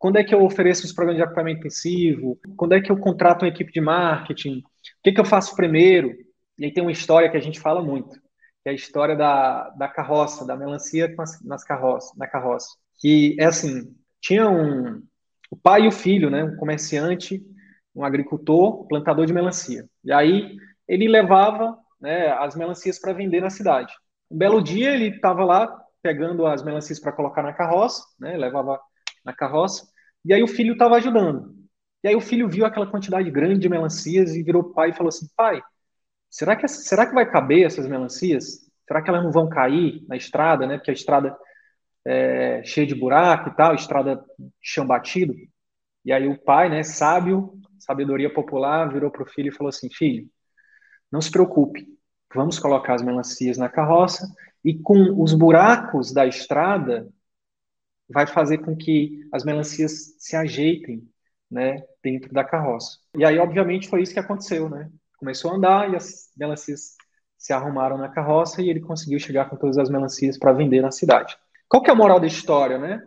Quando é que eu ofereço os programas de acompanhamento intensivo, quando é que eu contrato uma equipe de marketing, o que, que eu faço primeiro. E aí tem uma história que a gente fala muito, que é a história da, da carroça, da melancia nas carroça, na carroça. Que é assim, tinha um, o pai e o filho, né, um comerciante, um agricultor, plantador de melancia. E aí ele levava né, as melancias para vender na cidade. Um belo dia ele estava lá pegando as melancias para colocar na carroça, né, levava na carroça, e aí o filho estava ajudando. E aí o filho viu aquela quantidade grande de melancias e virou pai e falou assim: pai, será que, será que vai caber essas melancias? Será que elas não vão cair na estrada, né? Porque a estrada é cheia de buraco e tal, estrada de chão batido. E aí o pai, né, sábio, sabedoria popular, virou para o filho e falou assim: filho, não se preocupe, vamos colocar as melancias na carroça e com os buracos da estrada vai fazer com que as melancias se ajeitem, né, dentro da carroça. E aí, obviamente, foi isso que aconteceu, né? Começou a andar e as melancias se arrumaram na carroça e ele conseguiu chegar com todas as melancias para vender na cidade. Qual que é a moral da história, né?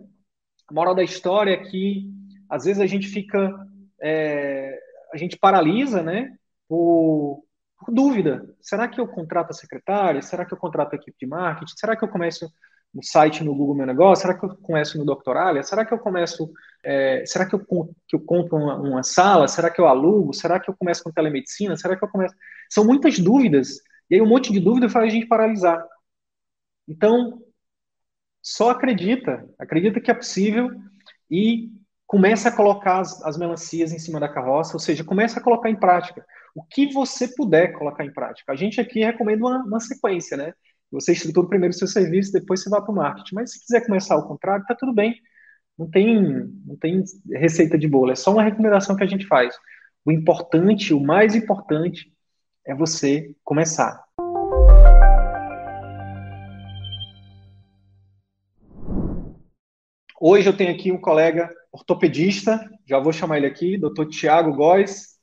A moral da história é que às vezes a gente fica, é, a gente paralisa, né? Por, por dúvida. Será que eu contrato a secretária? Será que eu contrato a equipe de marketing? Será que eu começo um site no Google Meu Negócio? Será que eu começo no Doctoralia? Será que eu começo, é, será que eu, que eu compro uma, uma, sala? Será que eu alugo? Será que eu começo com telemedicina? Será que eu começo... São muitas dúvidas, e aí um monte de dúvida faz a gente paralisar. Então, só acredita, acredita que é possível e começa a colocar as, as melancias em cima da carroça, ou seja, começa a colocar em prática. O que você puder colocar em prática. A gente aqui recomenda uma, uma sequência, né? Você estrutura primeiro o seu serviço, depois você vai para o marketing. Mas se quiser começar ao contrário, está tudo bem. Não tem, não tem receita de bolo, é só uma recomendação que a gente faz. O importante, o mais importante, é você começar. Hoje eu tenho aqui um colega ortopedista, já vou chamar ele aqui, doutor Tiago Góes.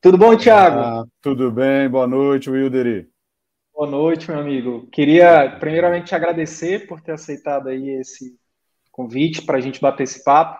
Tudo bom, Tiago? Ah, tudo bem, boa noite, Wilderi. Boa noite, meu amigo. Queria primeiramente te agradecer por ter aceitado aí esse convite para a gente bater esse papo.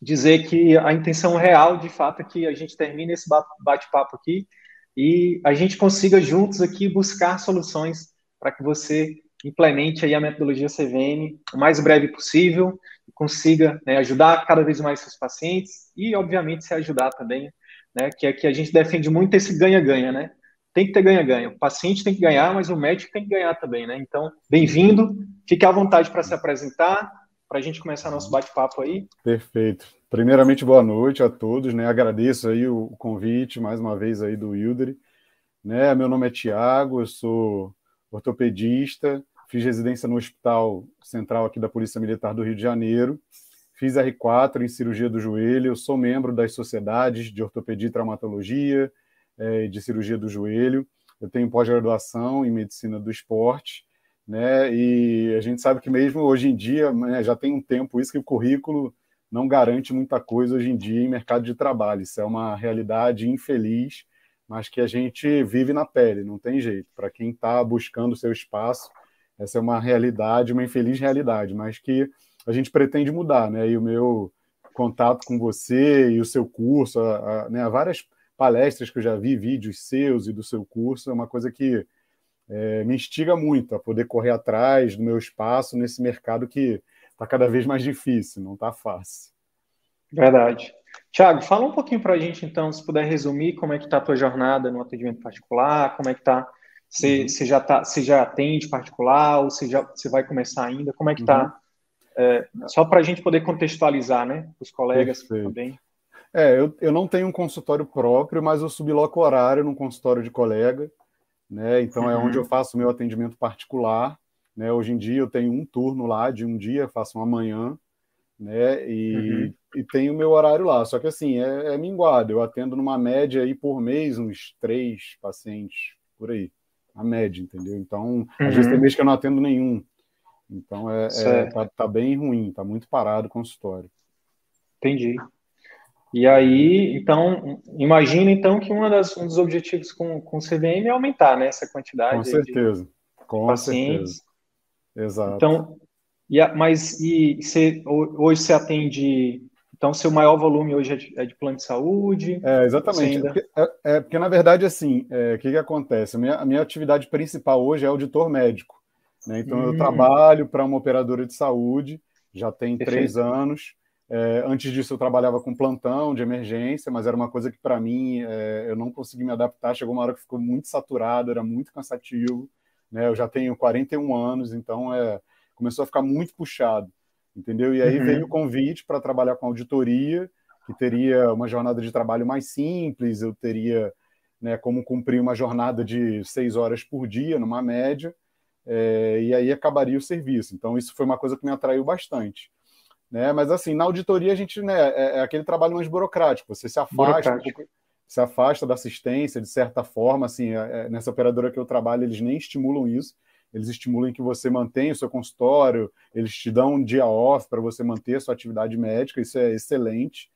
Dizer que a intenção real, de fato, é que a gente termine esse bate-papo aqui e a gente consiga juntos aqui buscar soluções para que você implemente aí a metodologia CVM o mais breve possível e consiga né, ajudar cada vez mais seus pacientes e, obviamente, se ajudar também, né, que é que a gente defende muito esse ganha-ganha, né? Tem que ter ganha-ganha. O paciente tem que ganhar, mas o médico tem que ganhar também, né? Então, bem-vindo. Fique à vontade para se apresentar, para a gente começar nosso bate-papo aí. Perfeito. Primeiramente, boa noite a todos, né? Agradeço aí o convite, mais uma vez, aí do Wilderi. Né? Meu nome é Tiago, eu sou ortopedista, fiz residência no Hospital Central aqui da Polícia Militar do Rio de Janeiro, fiz R4 em cirurgia do joelho, eu sou membro das sociedades de ortopedia e traumatologia, é, de cirurgia do joelho. Eu tenho pós-graduação em medicina do esporte, né? E a gente sabe que mesmo hoje em dia, né, já tem um tempo isso que o currículo não garante muita coisa hoje em dia em mercado de trabalho. Isso é uma realidade infeliz, mas que a gente vive na pele, não tem jeito. Para quem está buscando seu espaço, essa é uma realidade, uma infeliz realidade, mas que a gente pretende mudar, né? E o meu contato com você e o seu curso, a, a, né, várias palestras que eu já vi, vídeos seus e do seu curso, é uma coisa que é, me instiga muito a poder correr atrás do meu espaço nesse mercado que está cada vez mais difícil, não está fácil. Verdade. Tiago, fala um pouquinho para a gente, então, se puder resumir como é que está a tua jornada no atendimento particular, como é que está, você, uhum. você, já tá, você já atende particular ou você, já, você vai começar ainda, como é que está? Uhum. É, só para a gente poder contextualizar, né, os colegas Perfeito. também. É, eu, eu não tenho um consultório próprio, mas eu subloco horário num consultório de colega, né? Então é onde uhum. eu faço o meu atendimento particular. Né? Hoje em dia eu tenho um turno lá de um dia, faço uma manhã, né? E, uhum. e tenho o meu horário lá. Só que assim, é, é minguado. Eu atendo numa média aí por mês uns três pacientes por aí. A média, entendeu? Então, uhum. às vezes tem uhum. mês que eu não atendo nenhum. Então é, é tá, tá, bem ruim, tá muito parado o consultório. Entendi. E aí, então, imagina então que das, um dos objetivos com, com o CVM é aumentar né, essa quantidade com certeza. de com pacientes. Certeza. Exato. Então, e a, mas e você, hoje você atende. Então, seu maior volume hoje é de, é de plano de saúde? É, exatamente. Ainda... É, porque, é, é, porque, na verdade, assim, é, o que, que acontece? A minha, a minha atividade principal hoje é auditor médico. Né? Então, hum. eu trabalho para uma operadora de saúde, já tem Perfeito. três anos. É, antes disso, eu trabalhava com plantão de emergência, mas era uma coisa que, para mim, é, eu não consegui me adaptar. Chegou uma hora que ficou muito saturado, era muito cansativo. Né? Eu já tenho 41 anos, então é, começou a ficar muito puxado, entendeu? E aí uhum. veio o convite para trabalhar com auditoria, que teria uma jornada de trabalho mais simples, eu teria né, como cumprir uma jornada de seis horas por dia, numa média, é, e aí acabaria o serviço. Então, isso foi uma coisa que me atraiu bastante. Né? Mas assim, na auditoria a gente né, é, é aquele trabalho mais burocrático, você se afasta, se afasta da assistência de certa forma, assim, é, é, nessa operadora que eu trabalho, eles nem estimulam isso, eles estimulam que você mantenha o seu consultório, eles te dão um dia off para você manter a sua atividade médica, isso é excelente.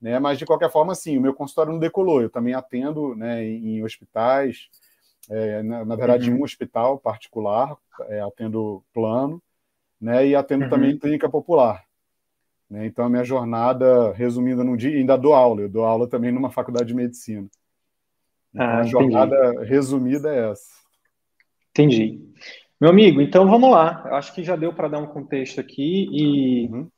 Né? Mas de qualquer forma, assim, o meu consultório não decolou. Eu também atendo né, em hospitais, é, na, na, verdade, uhum. em um hospital particular, é, atendo plano, né, e atendo uhum. também clínica popular. Né? Então, a minha jornada, resumida num dia, ainda dou aula, eu dou aula também numa faculdade de medicina. Então, ah, a jornada entendi. resumida é essa. Entendi. Meu amigo, então vamos lá. Eu acho que já deu para dar um contexto aqui. E uhum.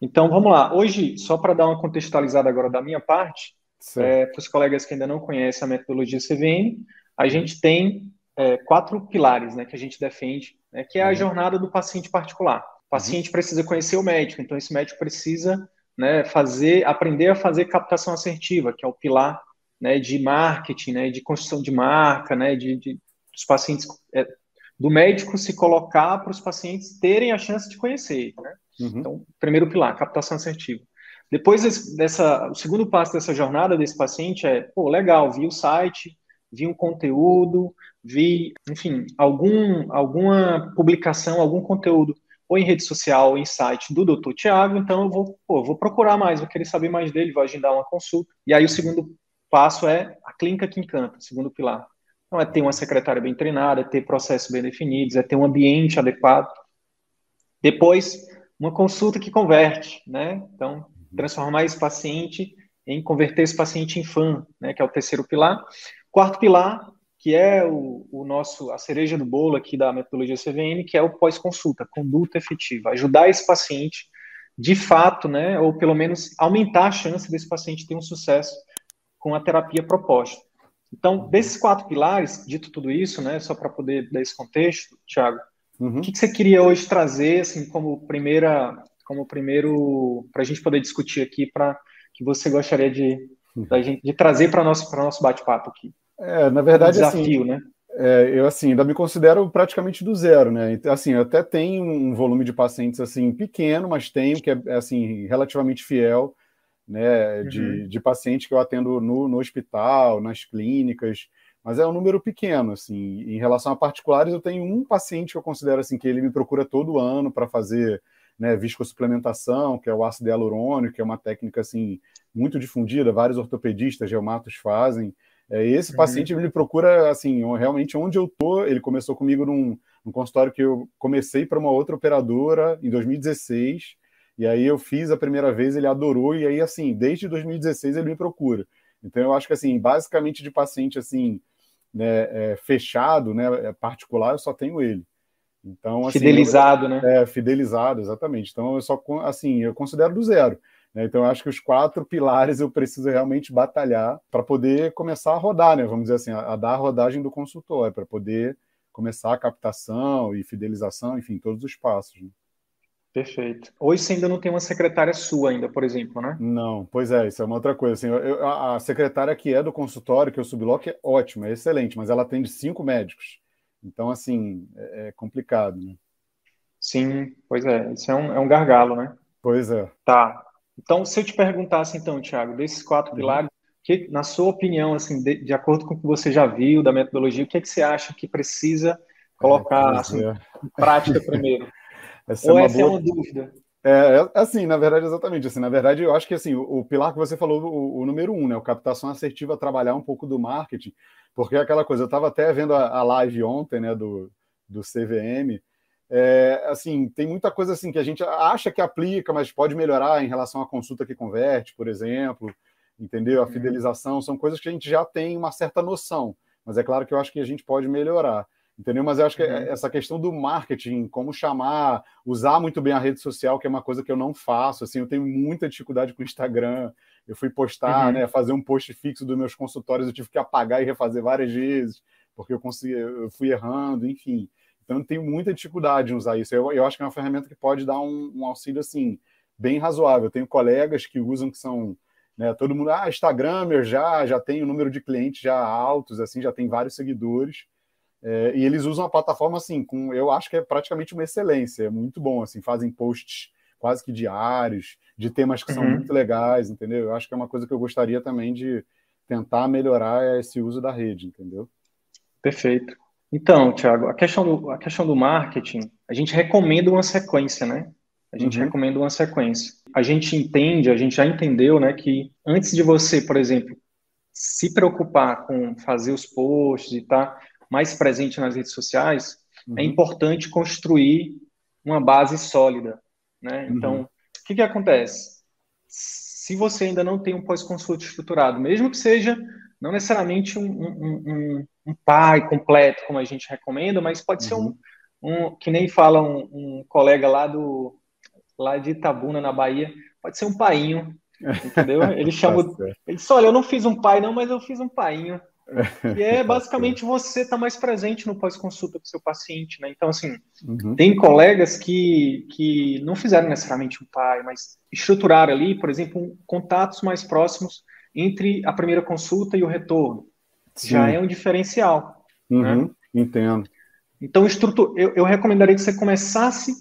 então vamos lá. Hoje, só para dar uma contextualizada agora da minha parte, é, para os colegas que ainda não conhecem a metodologia CVM, a gente tem é, quatro pilares né, que a gente defende, né, que é a uhum. jornada do paciente particular. O paciente uhum. precisa conhecer o médico, então esse médico precisa né, fazer, aprender a fazer captação assertiva, que é o pilar né, de marketing, né, de construção de marca, né, de, de dos pacientes, é, do médico se colocar para os pacientes terem a chance de conhecer. Né? Uhum. Então, primeiro pilar, captação assertiva. Depois dessa, o segundo passo dessa jornada desse paciente é, pô, legal, vi o site, vi um conteúdo, vi, enfim, algum, alguma publicação, algum conteúdo ou em rede social, ou em site do Dr. Tiago, então eu vou, pô, vou procurar mais, vou querer saber mais dele, vou agendar uma consulta. E aí o segundo passo é a clínica que encanta, segundo pilar. Então é ter uma secretária bem treinada, é ter processos bem definidos, é ter um ambiente adequado. Depois, uma consulta que converte, né? Então, transformar esse paciente em converter esse paciente em fã, né? Que é o terceiro pilar. Quarto pilar, que é o, o, nosso a cereja do bolo aqui da metodologia CVM, que é o pós-consulta, conduta efetiva, ajudar esse paciente de fato, né, ou pelo menos aumentar a chance desse paciente ter um sucesso com a terapia proposta. Então, desses quatro pilares, dito tudo isso, né, só para poder dar esse contexto, Thiago, uhum. o que, que, você queria hoje trazer, assim, como primeira, como primeiro, para a gente poder discutir aqui, para que você gostaria de, uhum. gente, de trazer para nosso para nosso bate-papo aqui? É, na verdade, um assim, desafio, assim, né? É, eu assim ainda me considero praticamente do zero, né? Então, assim, eu até tenho um volume de pacientes assim pequeno, mas tenho que é assim relativamente fiel, né? De, uhum. de pacientes que eu atendo no, no hospital, nas clínicas, mas é um número pequeno, assim. Em relação a particulares, eu tenho um paciente que eu considero assim que ele me procura todo ano para fazer né, viscosuplementação, que é o ácido hialurônico, que é uma técnica assim muito difundida, vários ortopedistas, reumatos fazem. É, esse uhum. paciente ele procura, assim, realmente onde eu tô. Ele começou comigo num, num consultório que eu comecei para uma outra operadora em 2016. E aí eu fiz a primeira vez, ele adorou. E aí, assim, desde 2016 ele me procura. Então eu acho que, assim, basicamente de paciente, assim, né, é, fechado, né, é particular, eu só tenho ele. Então, assim, fidelizado, eu, né? É, fidelizado, exatamente. Então, eu só, assim, eu considero do zero. Né? Então, eu acho que os quatro pilares eu preciso realmente batalhar para poder começar a rodar, né? vamos dizer assim, a, a dar a rodagem do consultório, para poder começar a captação e fidelização, enfim, todos os passos. Né? Perfeito. Hoje você ainda não tem uma secretária sua ainda, por exemplo, né? Não, pois é, isso é uma outra coisa. Assim, eu, a, a, secretária que é do consultório, que eu subloco, é ótima, é excelente, mas ela atende cinco médicos. Então, assim, é, é complicado, né? Sim, pois é, isso é um, é um gargalo, né? Pois é. Tá. Então, se eu te perguntasse, então, Tiago, desses quatro uhum. pilares, que, na sua opinião, assim, de, de, acordo com o que você já viu da metodologia, o que, é que você acha que precisa colocar é, assim, é. em prática primeiro? essa é Ou é essa boa... é uma dúvida? É, é, assim, na verdade, exatamente. Assim, na verdade, eu acho que assim, o, o pilar que você falou, o, o, número um, né? O captação assertiva, trabalhar um pouco do marketing, porque é aquela coisa, eu estava até vendo a, a, live ontem, né, do, do CVM. É, assim, tem muita coisa assim que a gente acha que aplica, mas pode melhorar em relação à consulta que converte, por exemplo, entendeu? A uhum. fidelização, são coisas que a gente já tem uma certa noção, mas é claro que eu acho que a gente pode melhorar entendeu? Mas eu acho que uhum. essa questão do marketing, como chamar, usar muito bem a rede social, que é uma coisa que eu não faço, assim, eu tenho muita dificuldade com o Instagram. Eu fui postar, uhum. né, fazer um post fixo dos meus consultórios, eu tive que apagar e refazer várias vezes, porque eu consegui, eu fui errando, enfim. Então eu tenho muita dificuldade em usar isso. Eu, eu acho que é uma ferramenta que pode dar um, um auxílio assim bem razoável. Eu tenho colegas que usam que são né, todo mundo, ah, Instagramer já, já tem o um número de clientes já altos, assim, já tem vários seguidores. É, e eles usam a plataforma assim, com eu acho que é praticamente uma excelência, é muito bom, assim, fazem posts quase que diários, de temas que são uhum. muito legais, entendeu? Eu acho que é uma coisa que eu gostaria também de tentar melhorar esse uso da rede, entendeu? Perfeito. Então, Thiago, a questão do, a questão do marketing, a gente recomenda uma sequência, né? A gente uhum. recomenda uma sequência. A gente entende, a gente já entendeu, né, que antes de você, por exemplo, se preocupar com fazer os posts e tá mais presente nas redes sociais, é uhum. é importante construir uma base sólida, né? Uhum. Então, o que, que acontece? Se você ainda não tem um pós-consulta estruturado, mesmo que seja não necessariamente um, um, um, um, pai completo, como a gente recomenda, mas pode ser um, uhum. um que nem fala um, colega lá do lá de Itabuna, na Bahia, pode ser um painho, entendeu? Ele chama, tá ele disse, olha, eu não fiz um pai não, mas eu fiz um painho, que é basicamente você estar tá mais presente no pós-consulta com o seu paciente, né? Então, assim, uhum. tem colegas que, que não fizeram necessariamente um pai, mas estruturaram ali, por exemplo, contatos mais próximos entre a primeira consulta e o retorno. Sim. Já é um diferencial. Uhum. Né? Entendo. Então, estrutura, eu, eu recomendaria que você começasse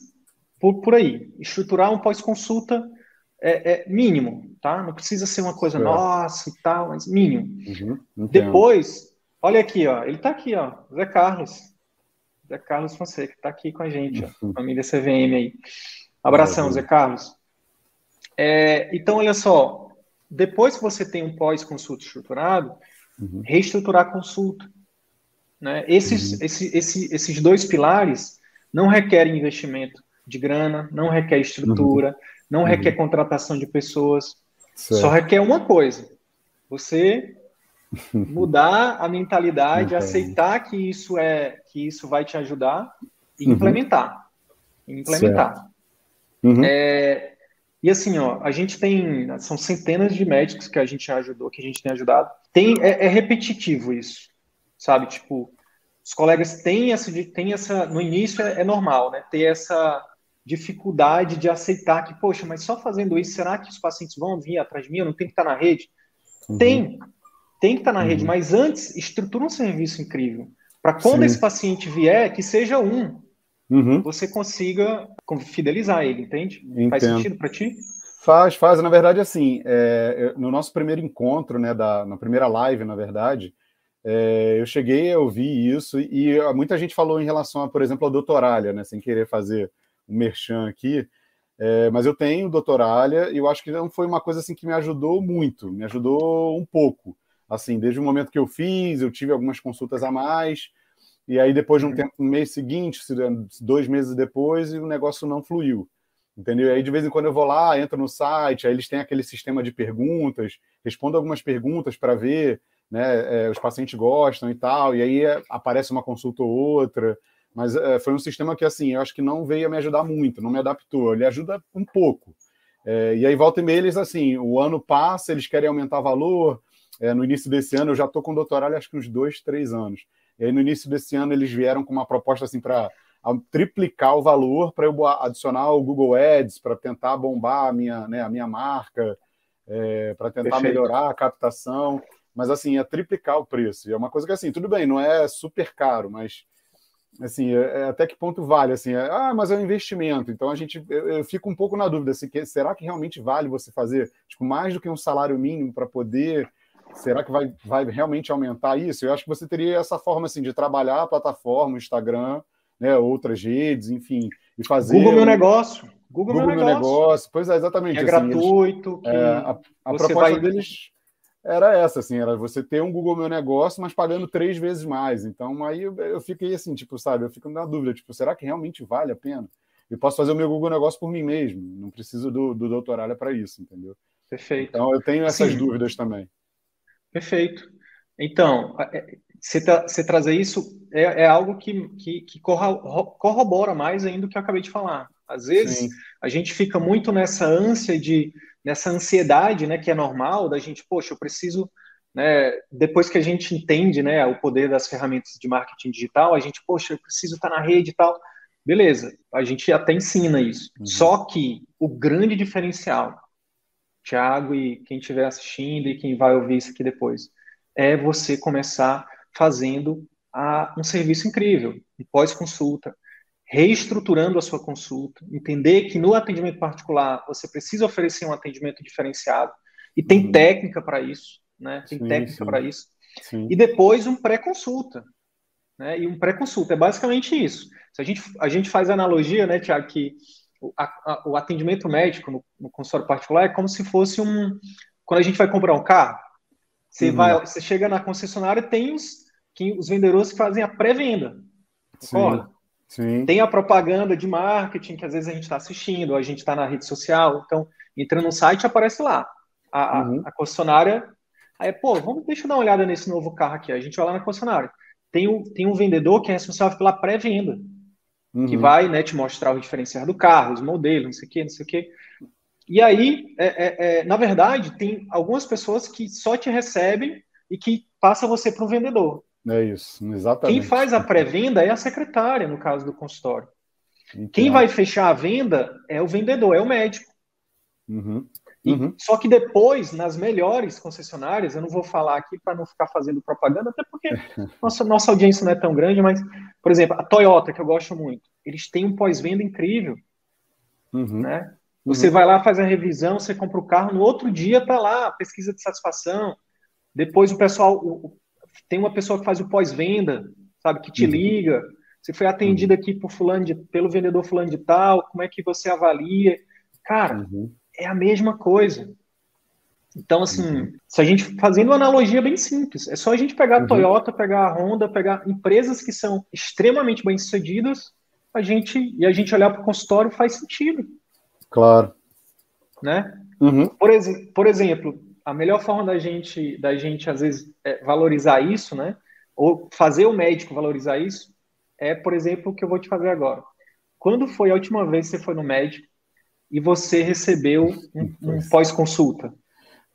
por, por aí, estruturar um pós-consulta é, é, mínimo, tá? Não precisa ser uma coisa nossa e tal, mas mínimo. Uhum, Depois, olha aqui, ó, ele tá aqui, ó, Zé Carlos. Zé Carlos Fonseca, tá aqui com a gente, uhum. ó, família CVM aí. Abração, uhum. Zé Carlos. É, então, olha só, depois que você tem um pós-consulta estruturado, uhum. reestruturar a consulta. Né? Esses, uhum. esse, esse, esses dois pilares não requerem investimento de grana, não requer estrutura, uhum não uhum. requer contratação de pessoas, certo. só requer uma coisa: você mudar a mentalidade, aceitar que isso é que isso vai te ajudar e uhum. implementar, implementar. Uhum. É, e assim, ó, a gente tem são centenas de médicos que a gente ajudou, que a gente tem ajudado. Tem é, é repetitivo isso, sabe? Tipo, os colegas têm essa, têm essa no início é, é normal, né? Ter essa dificuldade de aceitar que, poxa, mas só fazendo isso, será que os pacientes vão vir atrás de mim? Eu não tenho que estar na rede? Uhum. Tem, tem que estar na uhum. rede, mas antes, estrutura um serviço incrível. Para quando Sim. esse paciente vier, que seja um, uhum. você consiga fidelizar ele, entende? Entendo. Faz sentido para ti? Faz, faz. Na verdade, assim, é, no nosso primeiro encontro, né, da, na primeira live, na verdade, é, eu cheguei a ouvir isso e, e muita gente falou em relação, a, por exemplo, ao doutoralha, né, sem querer fazer um merchan aqui, é, mas eu tenho doutoralha e eu acho que não foi uma coisa assim que me ajudou muito, me ajudou um pouco. Assim, desde o momento que eu fiz, eu tive algumas consultas a mais, e aí depois de um uhum. tempo, um mês seguinte, dois meses depois, e o negócio não fluiu. Entendeu? E aí de vez em quando eu vou lá, entro no site, aí eles têm aquele sistema de perguntas, respondo algumas perguntas para ver, né? É, os pacientes gostam e tal, e aí é, aparece uma consulta ou outra. Mas é, foi um sistema que, assim, eu acho que não veio a me ajudar muito, não me adaptou. Ele ajuda um pouco. É, e aí volta e meia eles assim, o ano passa, eles querem aumentar valor. É, no início desse ano eu já estou com doutorado acho que uns dois, três anos. E aí no início desse ano eles vieram com uma proposta assim para triplicar o valor para eu adicionar o Google Ads para tentar bombar a minha, né, a minha marca, é, para tentar Perfeito. melhorar a captação. Mas assim, é triplicar o preço. E é uma coisa que assim, tudo bem, não é super caro, mas assim, é, é, até que ponto vale? Assim, é, ah, mas é um investimento. Então a gente, eu, eu fico um pouco na dúvida, assim, que, será que realmente vale você fazer tipo, mais do que um salário mínimo para poder? Será que vai, vai realmente aumentar isso? Eu acho que você teria essa forma assim de trabalhar a plataforma, o Instagram, né, outras redes, enfim, e fazer. Google meu negócio. Google, Google meu, negócio. negócio. Pois é, exatamente. É assim, gratuito. Eles, é, a, a proposta vai... deles era essa, assim, era você ter um Google Meu Negócio, mas pagando três vezes mais. Então, aí eu, eu fiquei assim, tipo, sabe, eu fico na dúvida, tipo, será que realmente vale a pena? Eu posso fazer o meu Google Negócio por mim mesmo, não preciso do, do doutorado para isso, entendeu? Perfeito. Então, eu tenho essas Sim. dúvidas também. Perfeito. Então, é, você, tra você trazer isso é, é algo que, que, que, corrobora mais ainda do que eu acabei de falar. Às vezes, Sim. a gente fica muito nessa ânsia de nessa ansiedade, né, que é normal da gente, poxa, eu preciso, né, depois que a gente entende, né, o poder das ferramentas de marketing digital, a gente, poxa, eu preciso estar na rede e tal. Beleza, a gente até ensina isso. Uhum. Só que o grande diferencial, Thiago e quem estiver assistindo e quem vai ouvir isso aqui depois, é você começar fazendo a, um serviço incrível, pós-consulta, reestruturando a sua consulta, entender que no atendimento particular você precisa oferecer um atendimento diferenciado e tem uhum. técnica para isso, né? Tem sim, técnica para isso. Sim. E depois um pré-consulta, né? E um pré-consulta é basicamente isso. Se a gente a gente faz a analogia, né, Tiago, que o, a, o atendimento médico no, no, consultório particular é como se fosse um quando a gente vai comprar um carro, você uhum. vai, você chega na concessionária tem os que os vendedores que fazem a pré-venda, concorda? Sim. Tem a propaganda de marketing que às vezes a gente está assistindo, a gente está na rede social, então entra no site aparece lá a, uhum. a, a, concessionária. Aí, pô, vamos, deixa eu dar uma olhada nesse novo carro aqui. A gente vai lá na concessionária. Tem, um, tem um vendedor que é responsável pela pré-venda, uhum. que vai né, te mostrar o diferencial do carro, os modelos, não sei o quê, não sei o quê. E aí, é, é, é, na verdade, tem algumas pessoas que só te recebem e que passa você para o vendedor. É isso, exatamente. Quem faz a pré-venda é a secretária, no caso do consultório. Quem vai fechar a venda é o vendedor, é o médico. Uhum. Uhum. E, só que depois, nas melhores concessionárias, eu não vou falar aqui para não ficar fazendo propaganda, até porque nossa, nossa audiência não é tão grande, mas, por exemplo, a Toyota, que eu gosto muito, eles têm um pós-venda incrível. Uhum. Né? Você uhum. vai lá, faz a revisão, você compra o carro, no outro dia está lá, pesquisa de satisfação. Depois o pessoal, o, tem uma pessoa que faz o pós-venda, sabe, que te uhum. liga. Você foi atendido uhum. aqui por fulano de, pelo vendedor fulano de tal, como é que você avalia? Cara, uhum. é a mesma coisa. Então, assim, uhum. se a gente fazendo uma analogia bem simples, é só a gente pegar a uhum. Toyota, pegar a Honda, pegar empresas que são extremamente bem sucedidas, a gente e a gente olhar para o consultório faz sentido. Claro. Né? Uhum. Por, ex por exemplo, a melhor forma da gente, da gente às vezes, é valorizar isso, né? Ou fazer o médico valorizar isso, é, por exemplo, o que eu vou te fazer agora. Quando foi a última vez que você foi no médico e você recebeu um, um pós-consulta?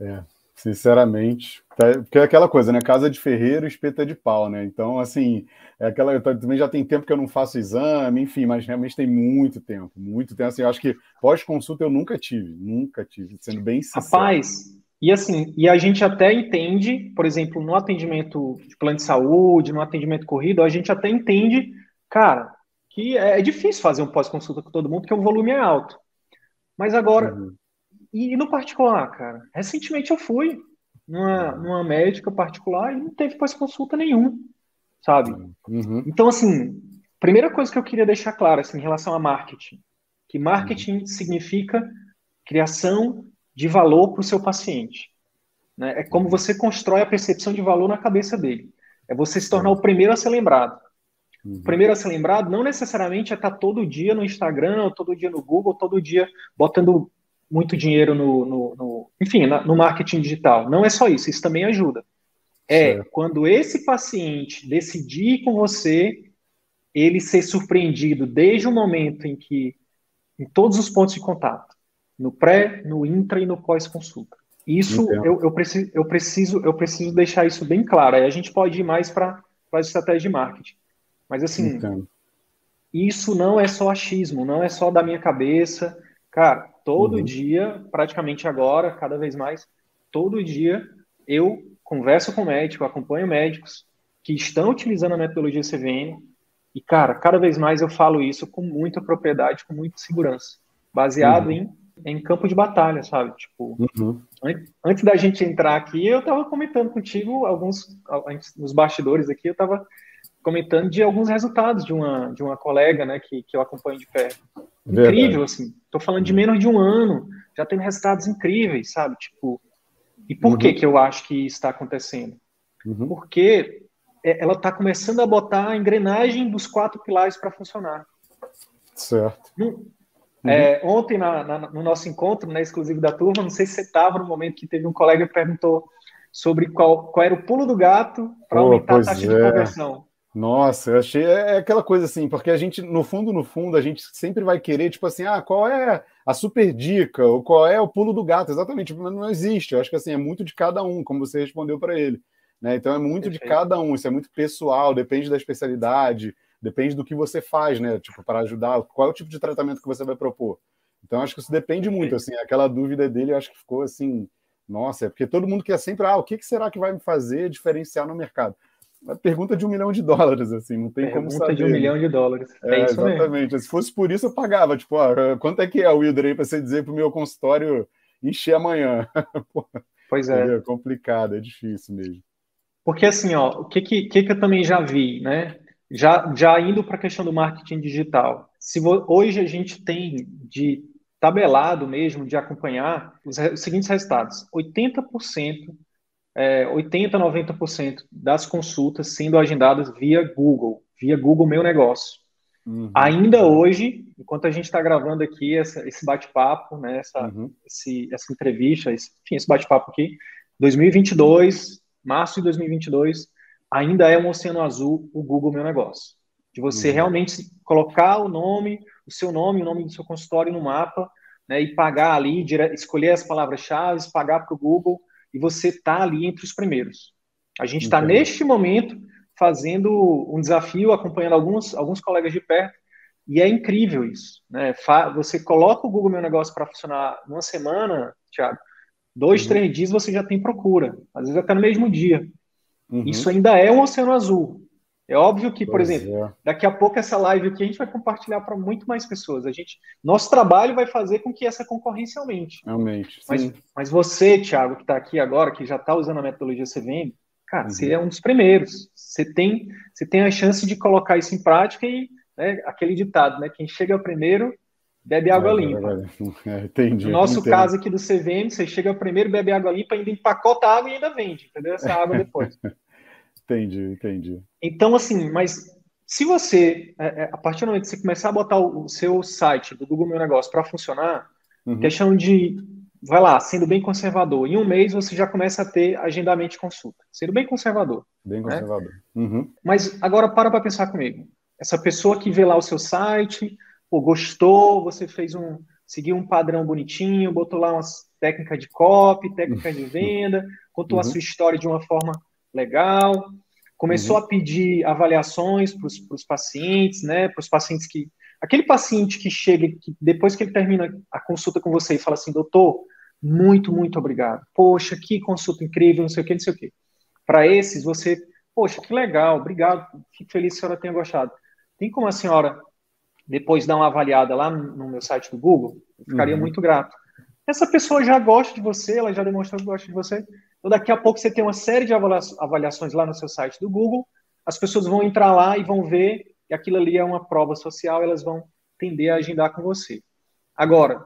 É, sinceramente, tá, porque é aquela coisa, né? Casa de ferreiro, espeta de pau, né? Então, assim, é aquela. Eu também já tem tempo que eu não faço exame, enfim, mas realmente tem muito tempo, muito tempo. Assim, eu acho que pós-consulta eu nunca tive, nunca tive, sendo bem sincero. Rapaz, e assim, e a gente até entende, por exemplo, no atendimento de plano de saúde, no atendimento corrido, a gente até entende, cara, que é, é difícil fazer um pós-consulta com todo mundo, porque o volume é alto. Mas agora, uhum. E, e, no particular, cara? Recentemente eu fui numa, numa médica particular e não teve pós-consulta nenhum, sabe? Uhum. Então, assim, primeira coisa que eu queria deixar claro assim, em relação a marketing, que marketing uhum. significa criação de valor para o seu paciente. Né? É como você constrói a percepção de valor na cabeça dele. É você se tornar o primeiro a ser lembrado. Uhum. O primeiro a ser lembrado não necessariamente é estar todo dia no Instagram, ou todo dia no Google, todo dia botando muito dinheiro no, no, no enfim, na, no marketing digital. Não é só isso, isso também ajuda. É certo. quando esse paciente decidir com você, ele ser surpreendido desde o momento em que, em todos os pontos de contato, no pré, no intra e no pós-consulta. Isso eu, eu, preciso, eu, preciso, eu preciso deixar isso bem claro. Aí a gente pode ir mais para a estratégia de marketing. Mas assim, Entendo. isso não é só achismo, não é só da minha cabeça. Cara, todo uhum. dia, praticamente agora, cada vez mais, todo dia eu converso com médico, acompanho médicos que estão utilizando a metodologia CVN. E, cara, cada vez mais eu falo isso com muita propriedade, com muita segurança, baseado uhum. em em campo de batalha, sabe? Tipo, uhum. antes da gente entrar aqui, eu estava comentando contigo alguns, nos bastidores aqui, eu estava comentando de alguns resultados de uma, de uma colega, né, que, que eu acompanho de perto. Incrível, assim. Tô falando de menos de um ano, já tem resultados incríveis, sabe? Tipo, e por uhum. que que eu acho que está acontecendo? Uhum. Porque é, ela está começando a botar a engrenagem dos quatro pilares para funcionar. Certo. Não, Uhum. É, ontem, na, na, no nosso encontro, na né, exclusivo da turma, não sei se você estava no momento que teve um colega que perguntou sobre qual, qual era o pulo do gato para aumentar a taxa é. de conversão. Nossa, eu achei é, é aquela coisa assim, porque a gente, no fundo, no fundo, a gente sempre vai querer, tipo assim, ah, qual é a super dica, ou qual é o pulo do gato, exatamente, mas não existe. Eu acho que assim, é muito de cada um, como você respondeu para ele. Né? Então é muito Perfeito. de cada um, isso é muito pessoal, depende da especialidade, depende do que você faz, né? Tipo, para ajudar, qual é o tipo de tratamento que você vai propor. Então, acho que isso depende muito, assim, aquela dúvida dele, eu acho que ficou assim, nossa, é porque todo mundo quer sempre, ah, o que será que vai me fazer diferenciar no mercado? Uma pergunta de um milhão de dólares, assim, não tem pergunta como saber. Pergunta de um milhão de dólares. É, é exatamente. Mesmo. Se fosse por isso, eu pagava. Tipo, ó, quanto é que é o Wilder aí para você dizer para o meu consultório encher amanhã? pois é. É complicado, é difícil mesmo. Porque assim, ó, o que, que, que eu também já vi, né? Já, já indo para a questão do marketing digital, se hoje a gente tem de tabelado mesmo, de acompanhar os, os seguintes resultados: 80%, é, 80, 90% das consultas sendo agendadas via Google, via Google Meu Negócio. Uhum. Ainda hoje, enquanto a gente está gravando aqui essa, esse bate-papo, né, essa, uhum. esse, essa entrevista, esse, enfim, esse bate-papo aqui, 2022, março de 2022, ainda é um oceano azul o Google Meu Negócio. De você uhum. realmente colocar o nome, o seu nome, o nome do seu consultório no mapa, né, e pagar ali, escolher as palavras-chave, pagar para o Google, e você está ali entre os primeiros. A gente está neste momento fazendo um desafio, acompanhando alguns, alguns colegas de perto, e é incrível isso. Né? Você coloca o Google Meu Negócio para funcionar numa semana, Thiago, dois, uhum. três dias você já tem procura, às vezes até no mesmo dia. Uhum. Isso ainda é um oceano azul. É óbvio que, por pois exemplo, é. daqui a pouco essa live aqui a gente vai compartilhar para muito mais pessoas. A gente, nosso trabalho vai fazer com que essa concorrência aumente. Aumente. Mas, mas você, Thiago, que está aqui agora, que já está usando a metodologia CVM, cara, uhum. você é um dos primeiros. Você tem, você tem a chance de colocar isso em prática e né, aquele ditado, né? Quem chega primeiro bebe água é, limpa. É, entendi. No nosso caso aqui do CVM, você chega primeiro, bebe água limpa, ainda empacota a água e ainda vende, entendeu? Essa água depois. entendi, entendi. Então, assim, mas se você, é, é, a partir do momento que você começar a botar o seu site do Google Meu Negócio para funcionar, uhum. questão de, vai lá, sendo bem conservador, em um mês você já começa a ter agendamento de consulta, sendo bem conservador. Bem né? conservador. Né? Uhum. Mas agora para para pensar comigo. Essa pessoa que vê lá o seu site, pô, gostou, você fez um, seguiu um padrão bonitinho, botou lá umas técnicas de copy, técnicas de venda, contou uhum. a sua história de uma forma legal, começou uhum. a pedir avaliações para os pacientes, né, para os pacientes que aquele paciente que chega, que depois que ele termina a consulta com você e fala assim, doutor, muito, muito obrigado. Poxa, que consulta incrível, não sei o que, não sei o que. Para esses, você, poxa, que legal, obrigado, fico feliz que a senhora tenha gostado. Tem como a senhora depois dar uma avaliada lá no meu site do Google, eu ficaria uhum. muito grato. Essa pessoa já gosta de você, ela já demonstrou que gosta de você. Então, daqui a pouco você tem uma série de avaliações lá no seu site do Google, as pessoas vão entrar lá e vão ver que aquilo ali é uma prova social, elas vão tender a agendar com você. Agora,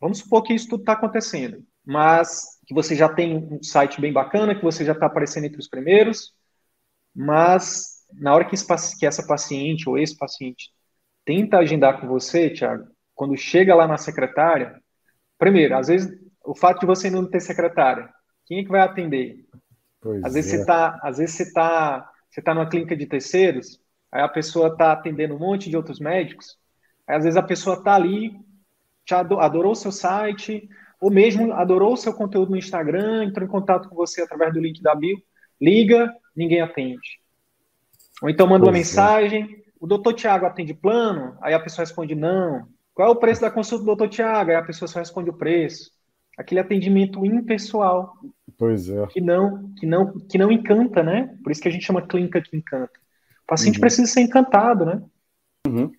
vamos supor que isso tudo está acontecendo, mas que você já tem um site bem bacana, que você já está aparecendo entre os primeiros, mas na hora que, que essa paciente ou esse paciente tenta agendar com você, Thiago, quando chega lá na secretária, primeiro, às vezes o fato de você não ter secretária, quem é que vai atender? Pois às vezes é. você tá, às vezes você tá, você tá numa clínica de terceiros, aí a pessoa tá atendendo um monte de outros médicos, aí às vezes a pessoa tá ali te adorou o seu site, ou mesmo adorou o seu conteúdo no Instagram, entrou em contato com você através do link da bio, liga, ninguém atende. Ou então manda pois uma é. mensagem, o doutor Tiago atende plano, aí a pessoa responde não. Qual é o preço da consulta do doutor Tiago? Aí a pessoa só responde o preço. Aquele atendimento impessoal. Pois é. Que não, que não, que não encanta, né? Por isso que a gente chama clínica que encanta. O paciente uhum. precisa ser encantado, né? Uhum.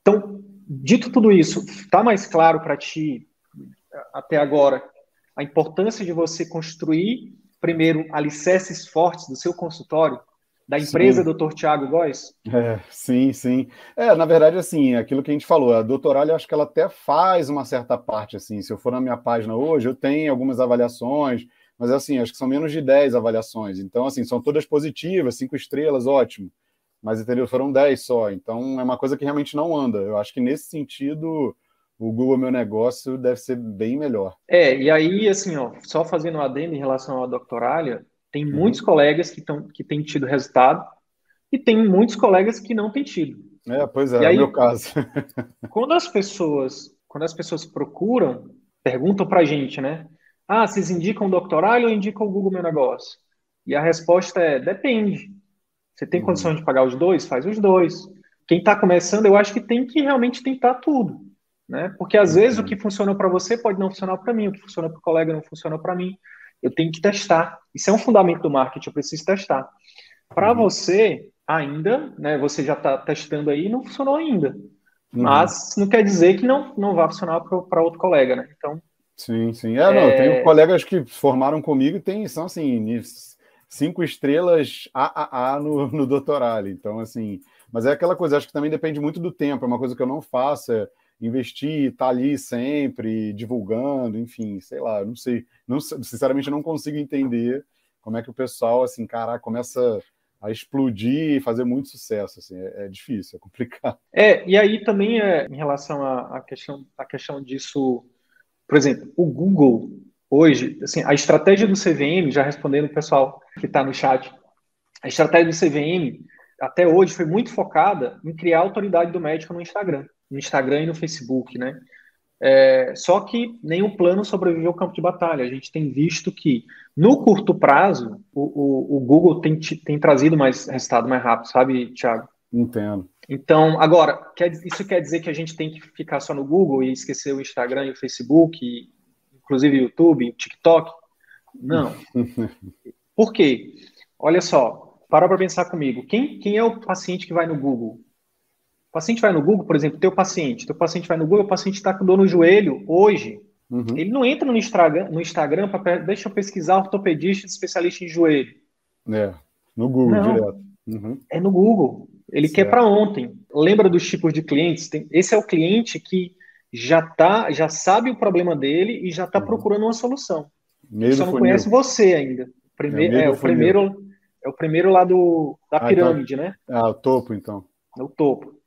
Então, dito tudo isso, está mais claro para ti até agora a importância de você construir primeiro alicerces fortes do seu consultório, da empresa sim. Dr. Tiago Góes? É, sim, sim. É, na verdade, assim, aquilo que a gente falou, a doutoralha, eu acho que ela até faz uma certa parte, assim, se eu for na minha página hoje, eu tenho algumas avaliações, mas assim, acho que são menos de 10 avaliações, então, assim, são todas positivas, cinco estrelas, ótimo, mas, entendeu, foram 10 só, então é uma coisa que realmente não anda, eu acho que nesse sentido o Google Meu Negócio deve ser bem melhor. É, e aí, assim, ó, só fazendo um adendo em relação à doctoralha, tem uhum. muitos colegas que, tão, que têm tido resultado e tem muitos colegas que não têm tido. É, pois é, e é o meu caso. quando as pessoas, quando as pessoas procuram, perguntam para a gente, né? Ah, vocês indicam o doctoralho ou indicam o Google Meu Negócio? E a resposta é, depende. Você tem uhum. condições de pagar os dois? Faz os dois. Quem está começando, eu acho que tem que realmente tentar tudo né? Porque às vezes o que funciona para você pode não funcionar para mim, o que funciona para o colega não funciona para mim. Eu tenho que testar. Isso é um fundamento do marketing, eu preciso testar. Para uhum. você, ainda, né? Você já está testando aí, não funcionou ainda. Uhum. Mas não quer dizer que não, não vai funcionar para outro colega, né? Então. Sim, sim. É, não, é... tenho colegas que formaram comigo e tem, são assim, cinco estrelas AAA no, no doutorado. Então, assim, mas é aquela coisa, acho que também depende muito do tempo, é uma coisa que eu não faço. É, investir, estar tá ali sempre, divulgando, enfim, sei lá, não sei, não, sinceramente eu não consigo entender como é que o pessoal, assim, caraca, começa a explodir e fazer muito sucesso, assim, é, é difícil, é complicado. É, e aí também é, em relação à, à, questão, à questão disso, por exemplo, o Google, hoje, assim, a estratégia do CVM, já respondendo o pessoal que está no chat, a estratégia do CVM, até hoje, foi muito focada em criar autoridade do médico no Instagram no Instagram e no Facebook, né? É, só que nenhum plano sobreviveu ao campo de batalha. A gente tem visto que, no curto prazo, o, o, o Google tem, tem trazido mais resultado mais rápido, sabe, Thiago? Entendo. Então, agora, quer, isso quer dizer que a gente tem que ficar só no Google e esquecer o Instagram e o Facebook, e, inclusive o YouTube, o TikTok? Não. Por quê? Olha só, para para pensar comigo. Quem, quem é o paciente que vai no Google? O paciente vai no Google, por exemplo, teu paciente, teu paciente vai no Google, o paciente está com dor no joelho hoje. Uhum. Ele não entra no Instagram, no Instagram para deixa eu pesquisar ortopedista especialista em joelho. É, no Google não, direto. Uhum. É no Google. Ele certo. quer para ontem. Lembra dos tipos de clientes? Tem, esse é o cliente que já tá, já sabe o problema dele e já está uhum. procurando uma solução. Meio só não funil. conhece você ainda. Primeiro, é, é o primeiro é o primeiro lá do, da ah, então pirâmide, então, né? Ah, o topo, então. É o topo.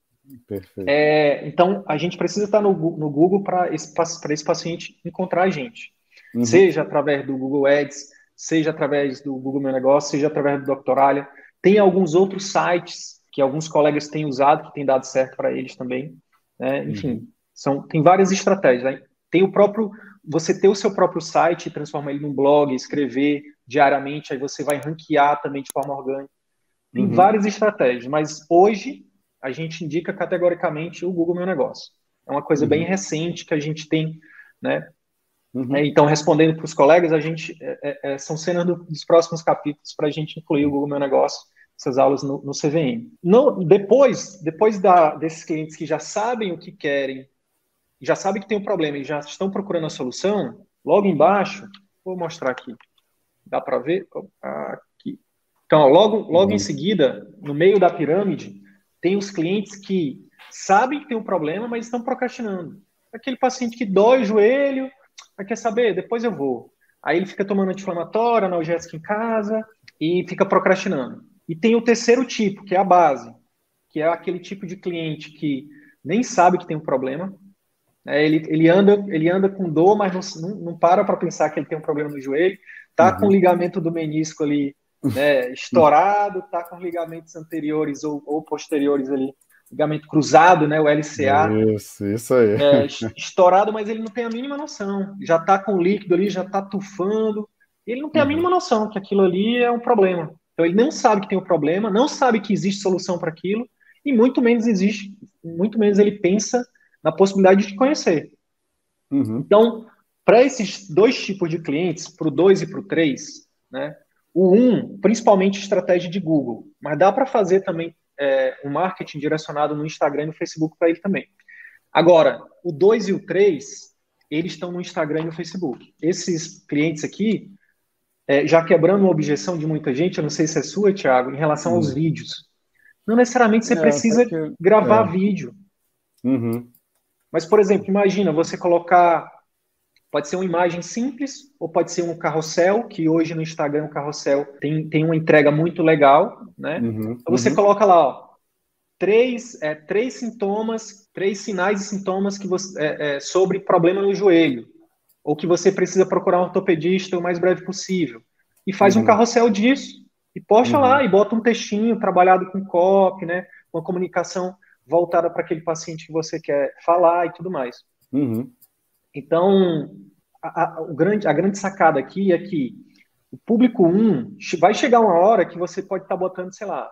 Perfeito. É, então, a gente precisa estar no, no Google para esse, esse paciente encontrar a gente. Uhum. Seja através do Google Ads, seja através do Google Meu Negócio, seja através do Doctoralha. Tem alguns outros sites que alguns colegas têm usado, que tem dado certo para eles também. Né? Enfim, uhum. são, tem várias estratégias. Né? Tem o próprio, você ter o seu próprio site, transformar ele num blog, escrever diariamente, aí você vai ranquear também de forma orgânica. Tem uhum. várias estratégias, mas hoje a gente indica categoricamente o Google Meu Negócio. É uma coisa uhum. bem recente que a gente tem, né? Uhum. É, então, respondendo para os colegas, a gente é, é, é são cenas do, dos próximos capítulos para a gente incluir o Google Meu Negócio, essas aulas no, no CVM. No, depois, depois da, desses clientes que já sabem o que querem, já sabem que tem um problema e já estão procurando a solução, logo embaixo, vou mostrar aqui, dá para ver aqui. Então, logo, logo uhum. em seguida, no meio da pirâmide, tem os clientes que sabem que tem um problema, mas estão procrastinando. Aquele paciente que dói o joelho, mas quer saber, depois eu vou. Aí ele fica tomando anti-inflamatório, analgésico em casa e fica procrastinando. E tem o terceiro tipo, que é a base, que é aquele tipo de cliente que nem sabe que tem um problema. É, ele, ele, anda, ele anda com dor, mas não, não para para pensar que ele tem um problema no joelho. Tá uhum. com o ligamento do menisco ali né, estourado, tá com ligamentos anteriores ou, ou posteriores ali ligamento cruzado, né, o LCA. Isso, isso aí. É, estourado, mas ele não tem a mínima noção. Já está com líquido ali, já está tufando. Ele não tem a uhum. mínima noção que aquilo ali é um problema. Então ele não sabe que tem um problema, não sabe que existe solução para aquilo e muito menos existe, muito menos ele pensa na possibilidade de conhecer. Uhum. Então, para esses dois tipos de clientes, para o 2 e para o 3, né, o 1, um, principalmente estratégia de Google, mas dá para fazer também é, um marketing direcionado no Instagram e no Facebook para ele também. Agora, o 2 e o 3, eles estão no Instagram e no Facebook. Esses clientes aqui, é, já quebrando uma objeção de muita gente, eu não sei se é sua, Thiago, em relação uhum. aos vídeos. Não necessariamente você é, precisa que, gravar é. vídeo. Uhum. Mas, por exemplo, imagina você colocar. Pode ser uma imagem simples, ou pode ser um carrossel, que hoje no Instagram o carrossel tem, tem uma entrega muito legal, né? Uhum, então você uhum. coloca lá, ó, três, é, três sintomas, três sinais e sintomas que você, é, é, sobre problema no joelho, ou que você precisa procurar um ortopedista o mais breve possível. E faz uhum. um carrossel disso, e posta lá, uhum. e bota um textinho trabalhado com copy, né? Uma comunicação voltada para aquele paciente que você quer falar e tudo mais. Uhum. Então, a, a, o grande, a grande sacada aqui é que o público 1 um, vai chegar uma hora que você pode estar tá botando, sei lá,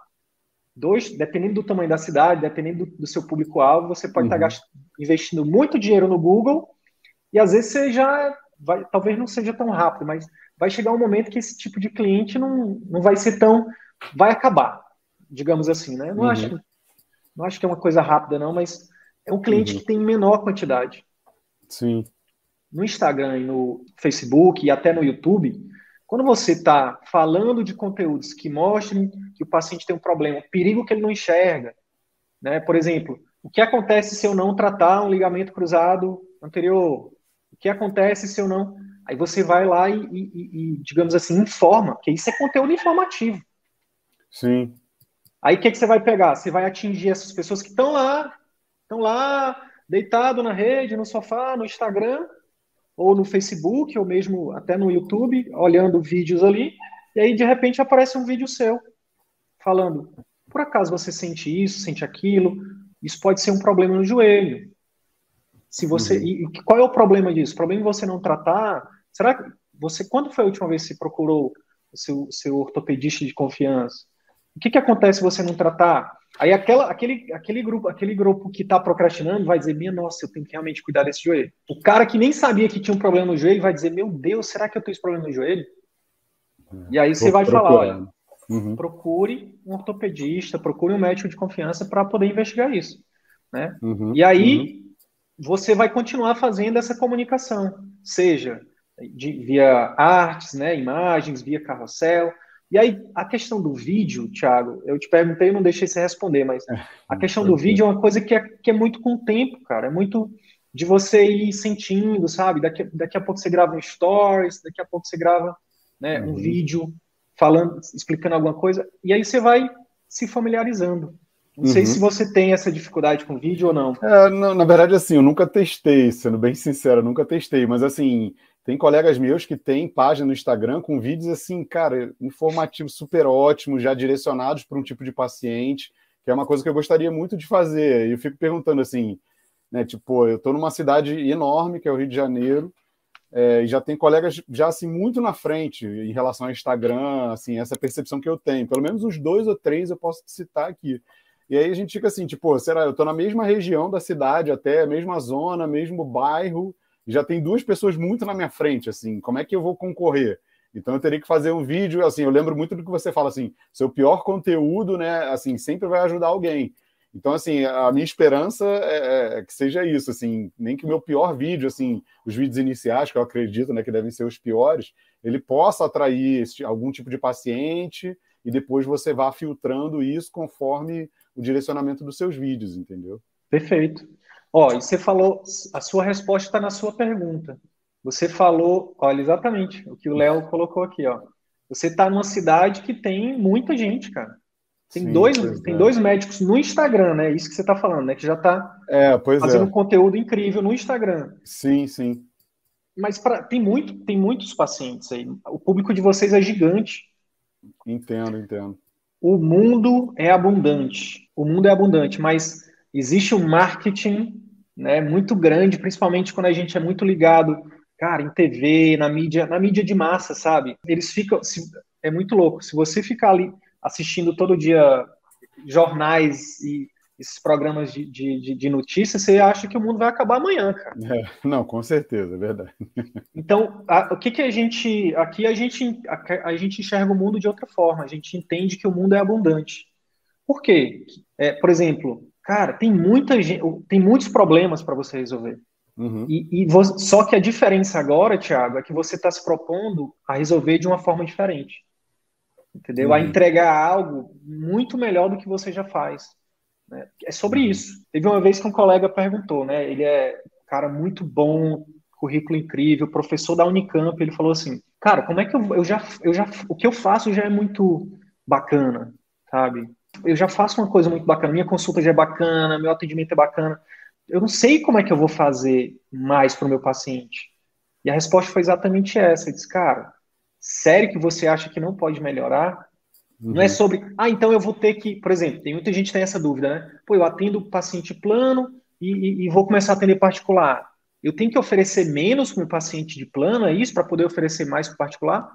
dois, dependendo do tamanho da cidade, dependendo do, do seu público-alvo, você pode tá uhum. estar tá investindo muito dinheiro no Google e às vezes você já vai, talvez não seja tão rápido, mas vai chegar um momento que esse tipo de cliente não, não vai ser tão, vai acabar, digamos assim, né? Não uhum. acho não acho que é uma coisa rápida, não, mas é um cliente uhum. que tem menor quantidade. Sim. No Instagram e no Facebook e até no YouTube, quando você está falando de conteúdos que mostrem que o paciente tem um problema, o perigo que ele não enxerga, né? Por exemplo, o que acontece se eu não tratar um ligamento cruzado anterior? O que acontece se eu não. Aí você vai lá e, e, e digamos assim, informa, que isso é conteúdo informativo. Sim. Aí o que, que você vai pegar? Você vai atingir essas pessoas que estão lá, estão lá, deitado na rede, no sofá, no Instagram, ou no Facebook, ou mesmo até no YouTube, olhando vídeos ali, e aí de repente aparece um vídeo seu falando: por acaso você sente isso, sente aquilo? Isso pode ser um problema no joelho. Se você uhum. e qual é o problema disso? O problema é você não tratar. Será que você quando foi a última vez que você procurou o seu, seu ortopedista de confiança? O que, que acontece se você não tratar? Aí aquela, aquele, aquele grupo, aquele grupo que está procrastinando vai dizer, minha nossa, eu tenho que realmente cuidar desse joelho. O cara que nem sabia que tinha um problema no joelho vai dizer, meu Deus, será que eu tenho esse problema no joelho? E aí você vai falar, olha, uhum. procure um ortopedista, procure um médico de confiança para poder investigar isso, né? Uhum. E aí uhum. você vai continuar fazendo essa comunicação, seja de, via artes, né, imagens, via carrossel, e aí, a questão do vídeo, Thiago, eu te perguntei e não deixei você responder, mas é, a questão do vídeo é uma coisa que é, que é muito com o tempo, cara. É muito de você ir sentindo, sabe? Daqui, daqui a pouco você grava um stories, daqui a pouco você grava né, um uhum. vídeo falando, explicando alguma coisa, e aí você vai se familiarizando. Não uhum. sei se você tem essa dificuldade com vídeo ou não. É, não. Na verdade, assim, eu nunca testei, sendo bem sincero, eu nunca testei, mas assim, tem colegas meus que têm página no Instagram com vídeos assim, cara, informativos super ótimos, já direcionados para um tipo de paciente, que é uma coisa que eu gostaria muito de fazer. E eu fico perguntando assim, né, tipo, eu estou numa cidade enorme, que é o Rio de Janeiro, é, e já tem colegas já assim muito na frente em relação ao Instagram, assim, essa percepção que eu tenho. Pelo menos uns dois ou três eu posso citar aqui. E aí a gente fica assim, tipo, será, eu estou na mesma região da cidade, até mesma zona, mesmo bairro, já tem duas pessoas muito na minha frente, assim, como é que eu vou concorrer? Então eu teria que fazer um vídeo, assim, eu lembro muito do que você fala, assim, seu pior conteúdo, né, assim, sempre vai ajudar alguém. Então, assim, a minha esperança é, é, é que seja isso, assim, nem que o meu pior vídeo, assim, os vídeos iniciais, que eu acredito, né, que devem ser os piores, ele possa atrair esse, algum tipo de paciente e depois você vá filtrando isso conforme o direcionamento dos seus vídeos, entendeu? Perfeito. Ó, e você falou, a sua resposta está na sua pergunta. Você falou, olha, exatamente o que o Léo colocou aqui, ó. Você está numa cidade que tem muita gente, cara. Tem, Sim, dois, tem é. dois médicos no Instagram, né? Isso que você está falando, né? Que já está é, fazendo é. um conteúdo incrível no Instagram. Sim, sim. Mas pra, tem, muito, tem muitos pacientes aí. O público de vocês é gigante. Entendo, entendo. o mundo é abundante. O mundo é abundante, mas existe um marketing né, muito grande, principalmente quando a gente é muito ligado, cara, em TV, na mídia, na mídia de massa, sabe? Eles ficam. Se, é muito louco. Se você ficar ali assistindo todo dia jornais e esses programas de, de, de, notícias, você acha que o mundo vai acabar amanhã, cara. É, não, com certeza, é verdade. Então, a, o que, que a gente. Aqui a gente, a, a, gente enxerga o mundo de outra forma, a gente entende que o mundo é abundante. Por quê? É, por exemplo, cara, tem muita gente, tem muitos problemas para você resolver. Uhum. E, e você, só que a diferença agora, Thiago, é que você está se propondo a resolver de uma forma diferente. Entendeu? Uhum. A entregar algo muito melhor do que você já faz. Né? É sobre uhum. isso. Teve uma vez que um colega perguntou, né? Ele é um cara muito bom, currículo incrível, professor da Unicamp. Ele falou assim: Cara, como é que eu, eu já, eu já. O que eu faço já é muito bacana, sabe? Eu já faço uma coisa muito bacana. Minha consulta já é bacana, meu atendimento é bacana. Eu não sei como é que eu vou fazer mais para o meu paciente. E a resposta foi exatamente essa. Ele disse, cara, sério que você acha que não pode melhorar? Uhum. Não é uhum. sobre, ah, então eu vou ter que, por exemplo, tem muita gente que tem essa dúvida, né? Pô, eu atendo paciente plano e, e, e vou começar a atender particular. Eu tenho que oferecer menos para o paciente de plano, é isso, para poder oferecer mais para particular?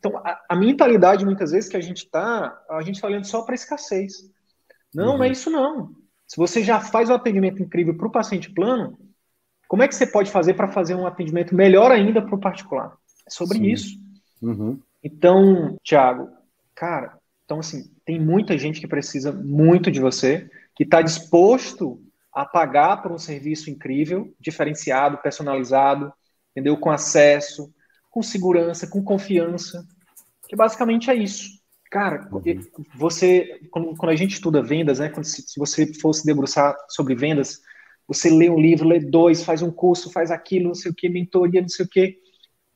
Então, a, a, mentalidade, muitas vezes, que a gente está, a gente está olhando só para escassez. Não, uhum. não é uhum. isso não. Se você já faz um atendimento incrível para o paciente plano, como é que você pode fazer para fazer um atendimento melhor ainda para o particular? É sobre Sim. isso. Uhum. Então, Thiago, Cara, então assim, tem muita gente que precisa muito de você, que está disposto a pagar por um serviço incrível, diferenciado, personalizado, entendeu? Com acesso, com segurança, com confiança, que basicamente é isso. Cara, uhum. você, quando, quando, a gente estuda vendas, né, quando, se, se você fosse debruçar sobre vendas, você lê um livro, lê dois, faz um curso, faz aquilo, não sei o que, mentoria, não sei o que,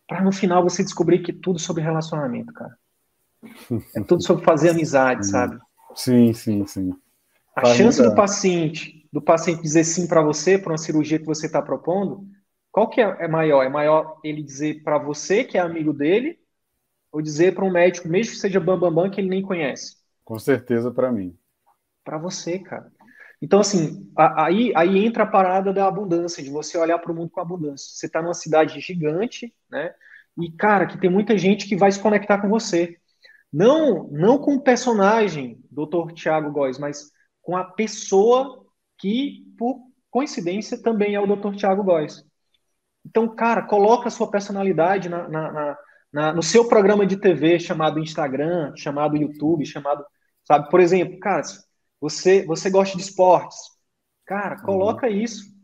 para no final você descobrir que tudo sobre relacionamento, cara. É tudo sobre fazer amizade, sabe? Sim, sim, sim. A chance do paciente, do paciente dizer sim para você, para uma cirurgia que você está propondo, qual que é, é maior? É maior ele dizer para você que é amigo dele, ou dizer para um médico, mesmo que seja bambambam, bam, bam, que ele nem conhece? Com certeza para mim. Para você, cara. Então, assim, aí, aí entra a parada da abundância, de você olhar para o mundo com abundância. Você está numa cidade gigante, né? E, cara, que tem muita gente que vai se conectar com você. Não, não com o personagem, Dr. Tiago Góes, mas com a pessoa que, por coincidência, também é o Dr. Tiago Góes. Então, cara, coloca a sua personalidade na, na, na, no seu programa de TV chamado Instagram, chamado YouTube, chamado, sabe? Por exemplo, cara, você, você gosta de esportes. Cara, coloca uhum. isso.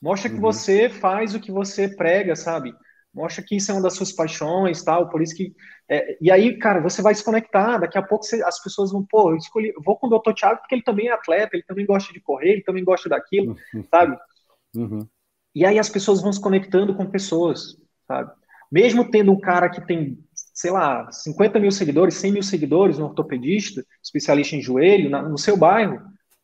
Mostra que uhum. você faz o que você prega, sabe? Mostra que isso é uma das suas paixões, tal, por isso que... É, e aí, cara, você vai se conectar, daqui a pouco você, as pessoas vão, pô, eu escolhi, vou com o Dr. Thiago porque ele também é atleta, ele também gosta de correr, ele também gosta daquilo, uhum. sabe? Uhum. E aí as pessoas vão se conectando com pessoas, sabe? Mesmo tendo um cara que tem, sei lá, 50 mil seguidores, 100 mil seguidores, um ortopedista, especialista em joelho, na, no seu bairro,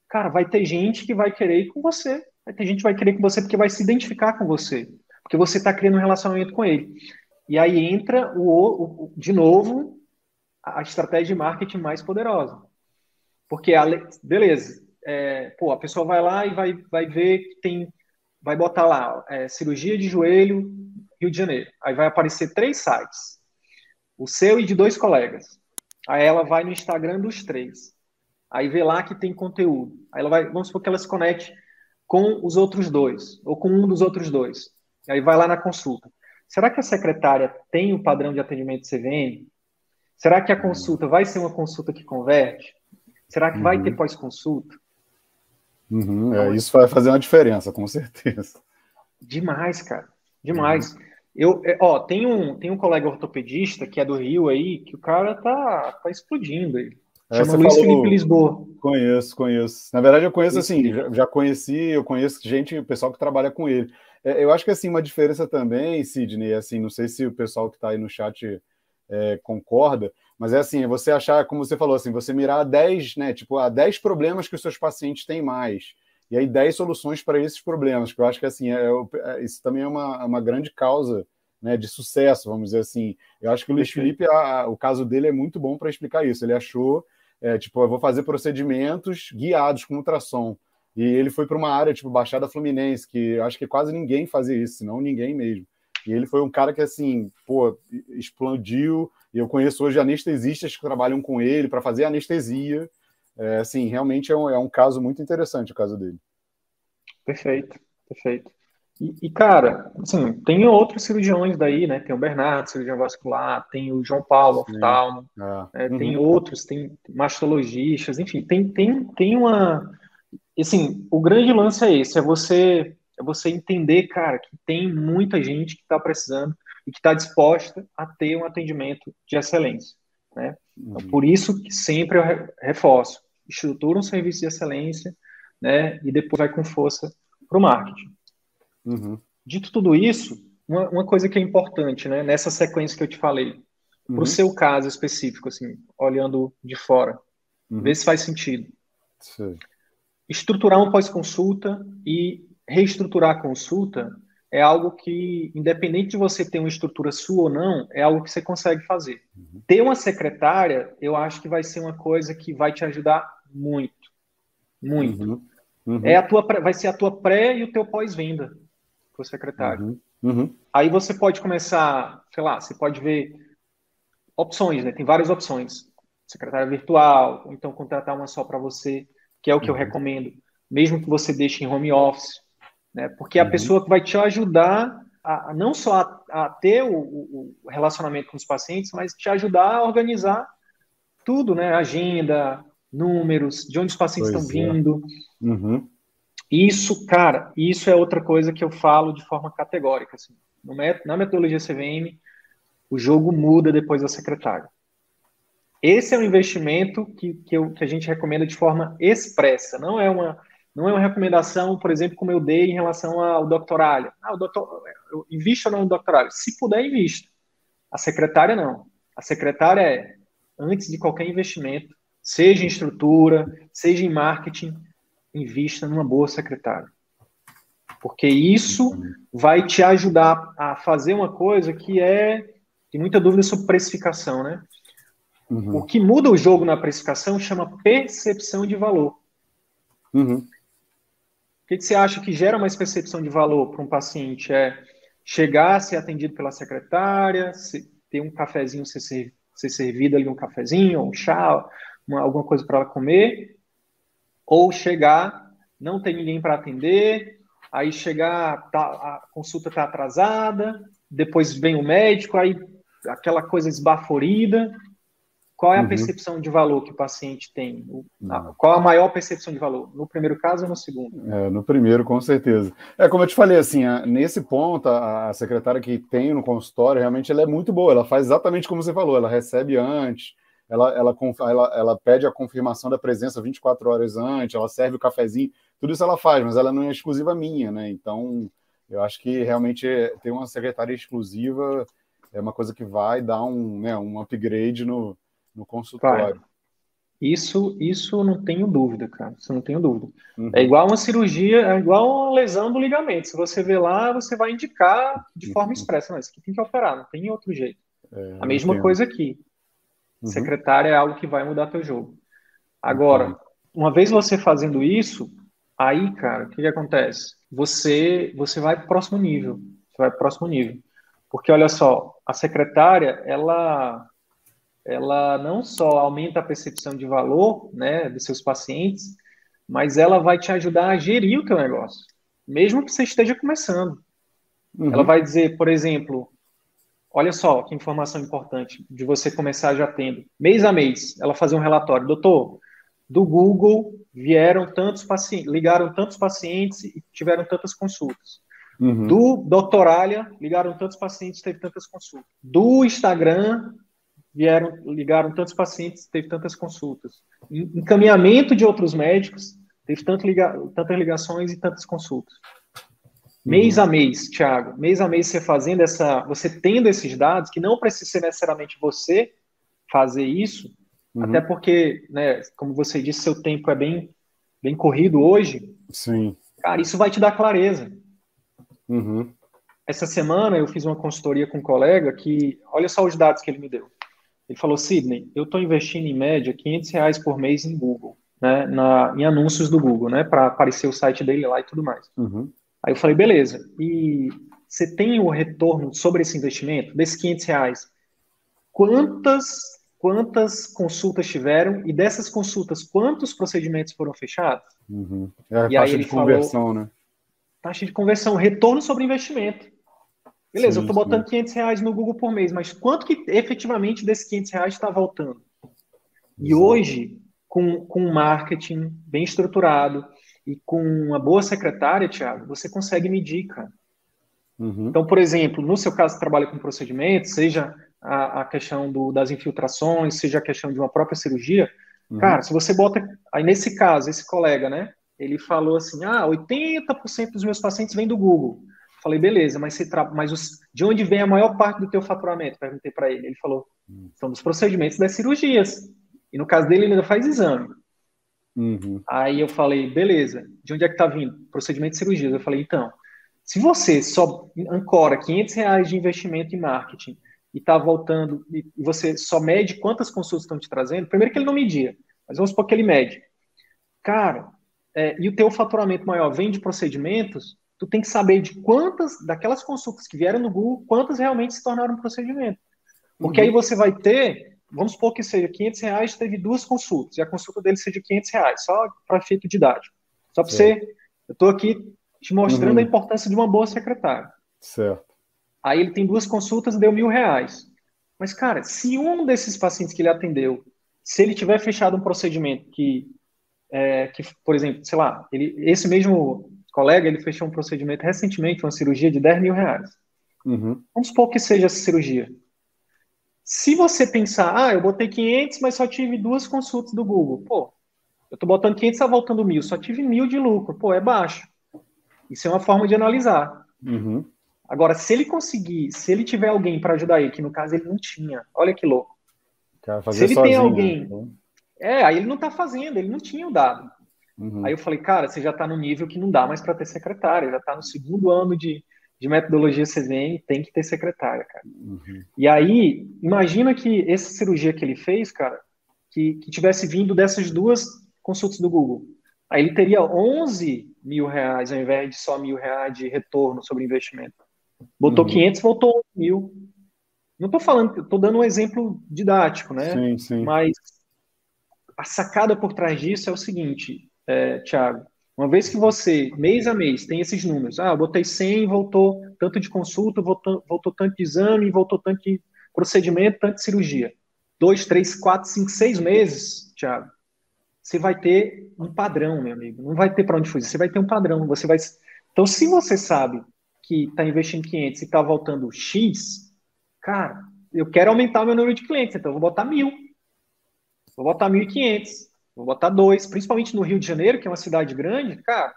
cara, vai ter gente que vai querer ir com você. Vai ter gente que vai querer ir com você porque vai se identificar com você porque você está criando um relacionamento com ele. E aí entra, o, o, de novo, a estratégia de marketing mais poderosa. Porque, a, beleza, é, pô, a pessoa vai lá e vai, vai ver que tem, vai botar lá, é, cirurgia de joelho, Rio de Janeiro. Aí vai aparecer três sites, o seu e de dois colegas. Aí ela vai no Instagram dos três. Aí vê lá que tem conteúdo. Aí ela vai, vamos supor que ela se conecte com os outros dois, ou com um dos outros dois. Aí vai lá na consulta. Será que a secretária tem o padrão de atendimento CVM? Será que a consulta vai ser uma consulta que converte? Será que uhum. vai ter pós-consulta? Uhum, é, isso vai fazer uma diferença, com certeza. Demais, cara. Demais. Uhum. Eu, é, ó, tem um, tem um colega ortopedista que é do Rio aí, que o cara tá, tá explodindo aí. É, Chama Luiz falou, Felipe Lisboa. Conheço, conheço. Na verdade, eu conheço assim, já, já, conheci, eu conheço gente, o pessoal que trabalha com ele. É, eu acho que assim, uma diferença também, Sidney, assim, não sei se o pessoal que está aí no chat é, concorda, mas é assim, é você achar, como você falou, assim, você mirar 10, né? Tipo, a 10 problemas que os seus pacientes têm mais. E aí 10 soluções para esses problemas, que eu acho que assim, é, é, isso também é uma, uma grande causa né, de sucesso, vamos dizer assim. Eu acho que o Luiz Felipe, a, o caso dele é muito bom para explicar isso. Ele achou é, tipo, eu vou fazer procedimentos guiados com ultrassom. E ele foi para uma área, tipo, Baixada Fluminense, que acho que quase ninguém fazia isso, senão ninguém mesmo. E ele foi um cara que, assim, pô, explodiu. E eu conheço hoje anestesistas que trabalham com ele para fazer anestesia. É, assim, realmente é um, é um caso muito interessante o caso dele. Perfeito, perfeito. E, e, cara, assim, tem outros cirurgiões daí, né? Tem o Bernardo, cirurgião vascular, tem o João Paulo, oftalmo, ah, né? uhum. tem outros, tem mastologistas, enfim, tem, tem, tem uma. Assim, o grande lance é esse: é você, é você entender, cara, que tem muita gente que está precisando e que está disposta a ter um atendimento de excelência, né? Então, uhum. por isso que sempre eu reforço: estrutura um serviço de excelência, né? E depois vai com força para o marketing. Uhum. Dito tudo isso, uma, uma, coisa que é importante, né, nessa sequência que eu te falei, uhum. para o seu caso específico, assim, olhando de fora, uhum. ver se faz sentido. Sim. Estruturar um pós-consulta e reestruturar a consulta é algo que, independente de você ter uma estrutura sua ou não, é algo que você consegue fazer. Uhum. Ter uma secretária, eu acho que vai ser uma coisa que vai te ajudar muito. Muito. Uhum. Uhum. É a tua, vai ser a tua pré e o teu pós-venda para o secretário. Uhum. Uhum. Aí você pode começar, sei lá, você pode ver opções, né? Tem várias opções. Secretária virtual, ou então contratar uma só para você, que é o que eu uhum. recomendo, mesmo que você deixe em home office, né? Porque é a uhum. pessoa que vai te ajudar a, não só a, a ter o, o, relacionamento com os pacientes, mas te ajudar a organizar tudo, né? Agenda, números, de onde os pacientes pois estão é. vindo. Uhum. Isso, cara, isso é outra coisa que eu falo de forma categórica. Assim. Na metodologia CVM, o jogo muda depois da secretária. Esse é um investimento que, que, eu, que, a gente recomenda de forma expressa. Não é uma, não é uma recomendação, por exemplo, como eu dei em relação ao doctoralho. Ah, o doutor, eu invisto ou não no doctoralho? Se puder, invista. A secretária não. A secretária é, antes de qualquer investimento, seja em estrutura, seja em marketing, invista numa boa secretária. Porque isso vai te ajudar a fazer uma coisa que é tem muita dúvida sobre precificação, né? Uhum. O que muda o jogo na precificação chama percepção de valor. Uhum. Que, que você acha que gera mais percepção de valor para um paciente? É chegar ser atendido pela secretária, ter um cafezinho ser, ser servido ali, um cafezinho, um chá, uma, alguma coisa para ela comer, ou chegar, não tem ninguém para atender, aí chegar, tá, a consulta está atrasada, depois vem o médico, aí aquela coisa esbaforida. Qual é a uhum. percepção de valor que o paciente tem? Qual a maior percepção de valor? No primeiro caso ou no segundo? É, no primeiro, com certeza. É como eu te falei, assim, nesse ponto, a secretária que tem no consultório, realmente ela é muito boa. Ela faz exatamente como você falou, ela recebe antes, ela, ela, ela, ela pede a confirmação da presença 24 horas antes, ela serve o cafezinho, tudo isso ela faz, mas ela não é exclusiva minha, né? Então, eu acho que realmente ter uma secretária exclusiva é uma coisa que vai dar um, né, um upgrade no, no consultório. Vai. Isso, isso não tenho dúvida, cara. Isso não tenho dúvida. Uhum. É igual uma cirurgia, é igual uma lesão do ligamento. Se você vê lá, você vai indicar de forma uhum. expressa. Não, isso aqui tem que operar, não tem outro jeito. É, a mesma entendo. coisa aqui. Uhum. Secretária é algo que vai mudar teu jogo. Agora, uhum. uma vez você fazendo isso, aí, cara, o que, que acontece? Você, você vai para o próximo nível. Você vai para o próximo nível. Porque, olha só, a secretária, ela, ela não só aumenta a percepção de valor né, dos seus pacientes, mas ela vai te ajudar a gerir o teu negócio, mesmo que você esteja começando. Uhum. Ela vai dizer, por exemplo, Olha só que informação importante de você começar já tendo. Mês a mês, ela fazer um relatório. Doutor, do Google vieram tantos pacientes, ligaram tantos pacientes e tiveram tantas consultas. Uhum. Do Doutoralha, ligaram tantos pacientes, teve tantas consultas. Do Instagram, vieram, ligaram tantos pacientes, teve tantas consultas. Encaminhamento de outros médicos, teve tanto liga, tantas ligações e tantas consultas. Mês uhum. a mês, Thiago, mês a mês você fazendo essa, você tendo esses dados, que não precisa ser necessariamente você fazer isso, uhum. até porque, né, como você disse, seu tempo é bem, bem corrido hoje. Sim. Cara, isso vai te dar clareza. Uhum. Essa semana eu fiz uma consultoria com um colega que, olha só os dados que ele me deu. Ele falou, Sidney, eu estou investindo em média 500 reais por mês em Google, né, na, em anúncios do Google, né, para aparecer o site dele lá e tudo mais. Uhum. Aí eu falei, beleza, e você tem o retorno sobre esse investimento, desses 500 reais? Quantas quantas consultas tiveram e dessas consultas, quantos procedimentos foram fechados? Uhum. É a e taxa de conversão, falou, né? Taxa de conversão, retorno sobre investimento. Beleza, sim, eu estou botando sim. 500 reais no Google por mês, mas quanto que efetivamente desses 500 reais está voltando? E hoje, com, com um marketing bem estruturado e com uma boa secretária, Thiago, você consegue medir, cara. Uhum. Então, por exemplo, no seu caso, trabalha com procedimentos, seja a, a questão do, das infiltrações, seja a questão de uma própria cirurgia, uhum. cara, se você bota. Aí, nesse caso, esse colega, né? Ele falou assim: ah, 80% dos meus pacientes vêm do Google. Falei, beleza, mas, você tra... mas os... de onde vem a maior parte do teu faturamento? Perguntei para ele. Ele falou: são dos procedimentos das cirurgias. E no caso dele, ele ainda faz exame. Uhum. Aí eu falei, beleza, de onde é que tá vindo? Procedimento de cirurgias. Eu falei, então, se você só ancora 500 reais de investimento em marketing e está voltando, e você só mede quantas consultas estão te trazendo, primeiro que ele não media, mas vamos supor que ele mede. Cara, é, e o teu faturamento maior vem de procedimentos, tu tem que saber de quantas, daquelas consultas que vieram no Google, quantas realmente se tornaram procedimento. Porque uhum. aí você vai ter, vamos supor que seja 500 reais, teve duas consultas, e a consulta dele seja 500 reais, só para efeito didático. Só para você, eu estou aqui te mostrando uhum. a importância de uma boa secretária. Certo. Aí ele tem duas consultas, deu mil reais. Mas, cara, se um desses pacientes que ele atendeu, se ele tiver fechado um procedimento que, é, que por exemplo, sei lá, ele, esse mesmo colega, ele fechou um procedimento recentemente, uma cirurgia de 10 mil reais. Uhum. Vamos supor que seja essa cirurgia. Se você pensar, ah, eu botei 500, mas só tive duas consultas do Google. Pô, eu tô botando 500, tá voltando mil, só tive mil de lucro. Pô, é baixo. Isso é uma forma de analisar. Uhum. Agora, se ele conseguir, se ele tiver alguém para ajudar ele, que no caso ele não tinha, olha que louco. se ele sozinho, tem alguém. Né? É, aí ele não está fazendo, ele não tinha o dado. Uhum. Aí eu falei, cara, você já está no nível que não dá mais para ter secretária, já está no segundo ano de, de metodologia CVM, tem que ter secretária, cara. Uhum. E aí, imagina que essa cirurgia que ele fez, cara, que, que tivesse vindo dessas duas consultas do Google. Aí ele teria 11 mil reais ao invés de só mil reais de retorno sobre investimento. Botou uhum. 500, voltou mil. Não estou falando, estou dando um exemplo didático, né? Sim, sim. Mas a sacada por trás disso é o seguinte, é, Thiago. Uma vez que você, mês a mês, tem esses números, ah, botei 100, voltou tanto de consulta, voltou, voltou tanto de exame, voltou tanto de procedimento, tanto de cirurgia. Dois, três, quatro, cinco, seis meses, Thiago, você vai ter um padrão, meu amigo. Não vai ter para onde fugir, você vai ter um padrão. Você vai. Então, se você sabe que está investindo 500 e está voltando X, cara, eu quero aumentar o meu número de clientes, então eu vou botar mil. Vou botar 1.500, vou botar dois, principalmente no Rio de Janeiro, que é uma cidade grande, cara,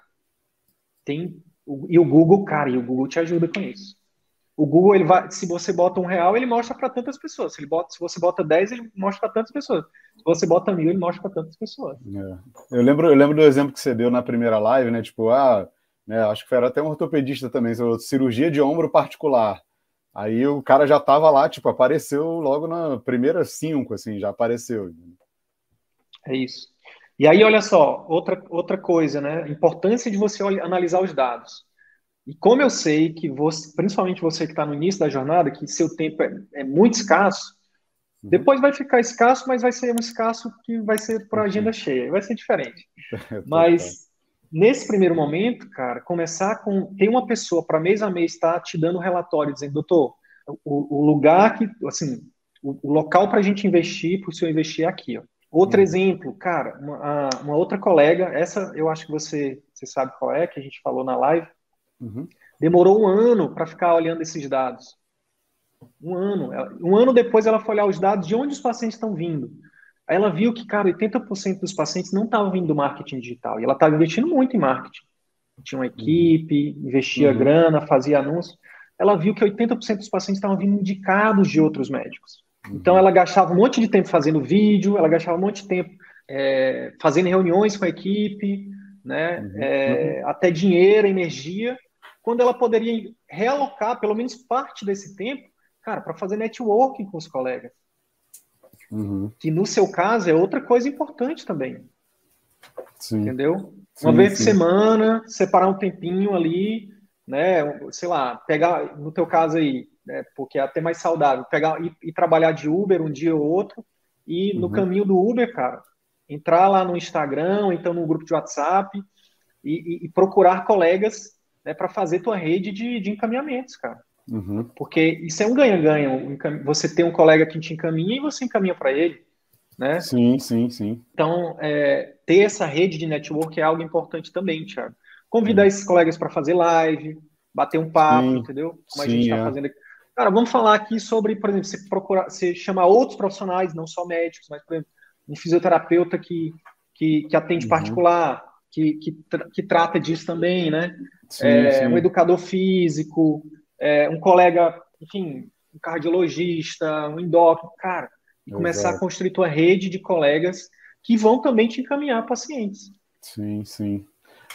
tem. E o Google, cara, e o Google te ajuda com isso. O Google, ele vai, se você bota um real, ele mostra para tantas pessoas. Se, ele bota, se você bota 10, ele mostra para tantas pessoas. Se você bota mil, ele mostra para tantas pessoas. É. Eu, lembro, eu lembro do exemplo que você deu na primeira live, né? Tipo, ah, né? Acho que era até um ortopedista também, cirurgia de ombro particular. Aí o cara já estava lá, tipo, apareceu logo na primeira cinco, assim, já apareceu. É isso. E aí, olha só, outra, outra coisa, né? Importância de você analisar os dados. E como eu sei que você, principalmente você que está no início da jornada, que seu tempo é, é muito escasso, uhum. depois vai ficar escasso, mas vai ser um escasso que vai ser por agenda uhum. cheia, vai ser diferente. mas Nesse primeiro momento, cara, começar com. Tem uma pessoa para mês a mês estar tá te dando um relatório, dizendo, doutor, o, o lugar que. Assim, o, o local para a gente investir, para o senhor investir é aqui. Ó. Outro uhum. exemplo, cara, uma, uma, outra colega, essa eu acho que você, você sabe qual é, que a gente falou na live, uhum. demorou um ano para ficar olhando esses dados. Um ano. Um ano depois ela foi olhar os dados de onde os pacientes estão vindo. Aí ela viu que, cara, 80% dos pacientes não estavam vindo do marketing digital. E ela estava investindo muito em marketing. Tinha uma equipe, investia uhum. grana, fazia anúncios. Ela viu que 80% dos pacientes estavam vindo indicados de outros médicos. Então ela gastava um monte de tempo fazendo vídeo, ela gastava um monte de tempo é, fazendo reuniões com a equipe, né? Uhum. É, até dinheiro, energia, quando ela poderia realocar pelo menos parte desse tempo, cara, para fazer networking com os colegas Uhum. Que no seu caso é outra coisa importante também. Sim. Entendeu? Uma sim, vez sim. por semana, separar um tempinho ali, né? Sei lá, pegar, no teu caso aí, né, porque é até mais saudável, pegar e, e trabalhar de Uber um dia ou outro, e no uhum. caminho do Uber, cara, entrar lá no Instagram, então no grupo de WhatsApp e, e, e procurar colegas né, para fazer tua rede de, de encaminhamentos, cara. Uhum. Porque isso é um ganha-ganha. Você tem um colega que te encaminha e você encaminha para ele. Né? Sim, sim, sim. Então, é, ter essa rede de network é algo importante também, Thiago. Convidar esses colegas para fazer live, bater um papo, sim, entendeu? Como sim, a gente está é. fazendo aqui. Cara, vamos falar aqui sobre, por exemplo, você procurar, você chamar outros profissionais, não só médicos, mas, por exemplo, um fisioterapeuta que, que, que atende uhum. particular, que, que, tra que, trata disso também, né? Sim, é, um educador físico, é, um colega, enfim, um cardiologista, um endócrino, cara, e começar Exato. a construir tua rede de colegas que vão também te encaminhar pacientes. Sim, sim.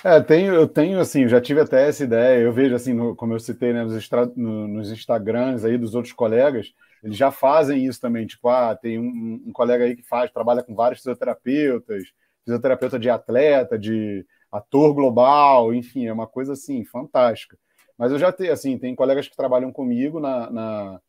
É, tenho, eu tenho, assim, já tive até essa ideia, eu vejo, assim, no, como eu citei, né, nos, extra, no, nos Instagrams aí dos outros colegas, eles já fazem isso também, tipo, ah, tem um, um colega aí que faz, trabalha com vários fisioterapeutas, fisioterapeuta de atleta, de ator global, enfim, é uma coisa, assim, fantástica. Mas eu já tenho, assim, tem colegas que trabalham comigo na, na,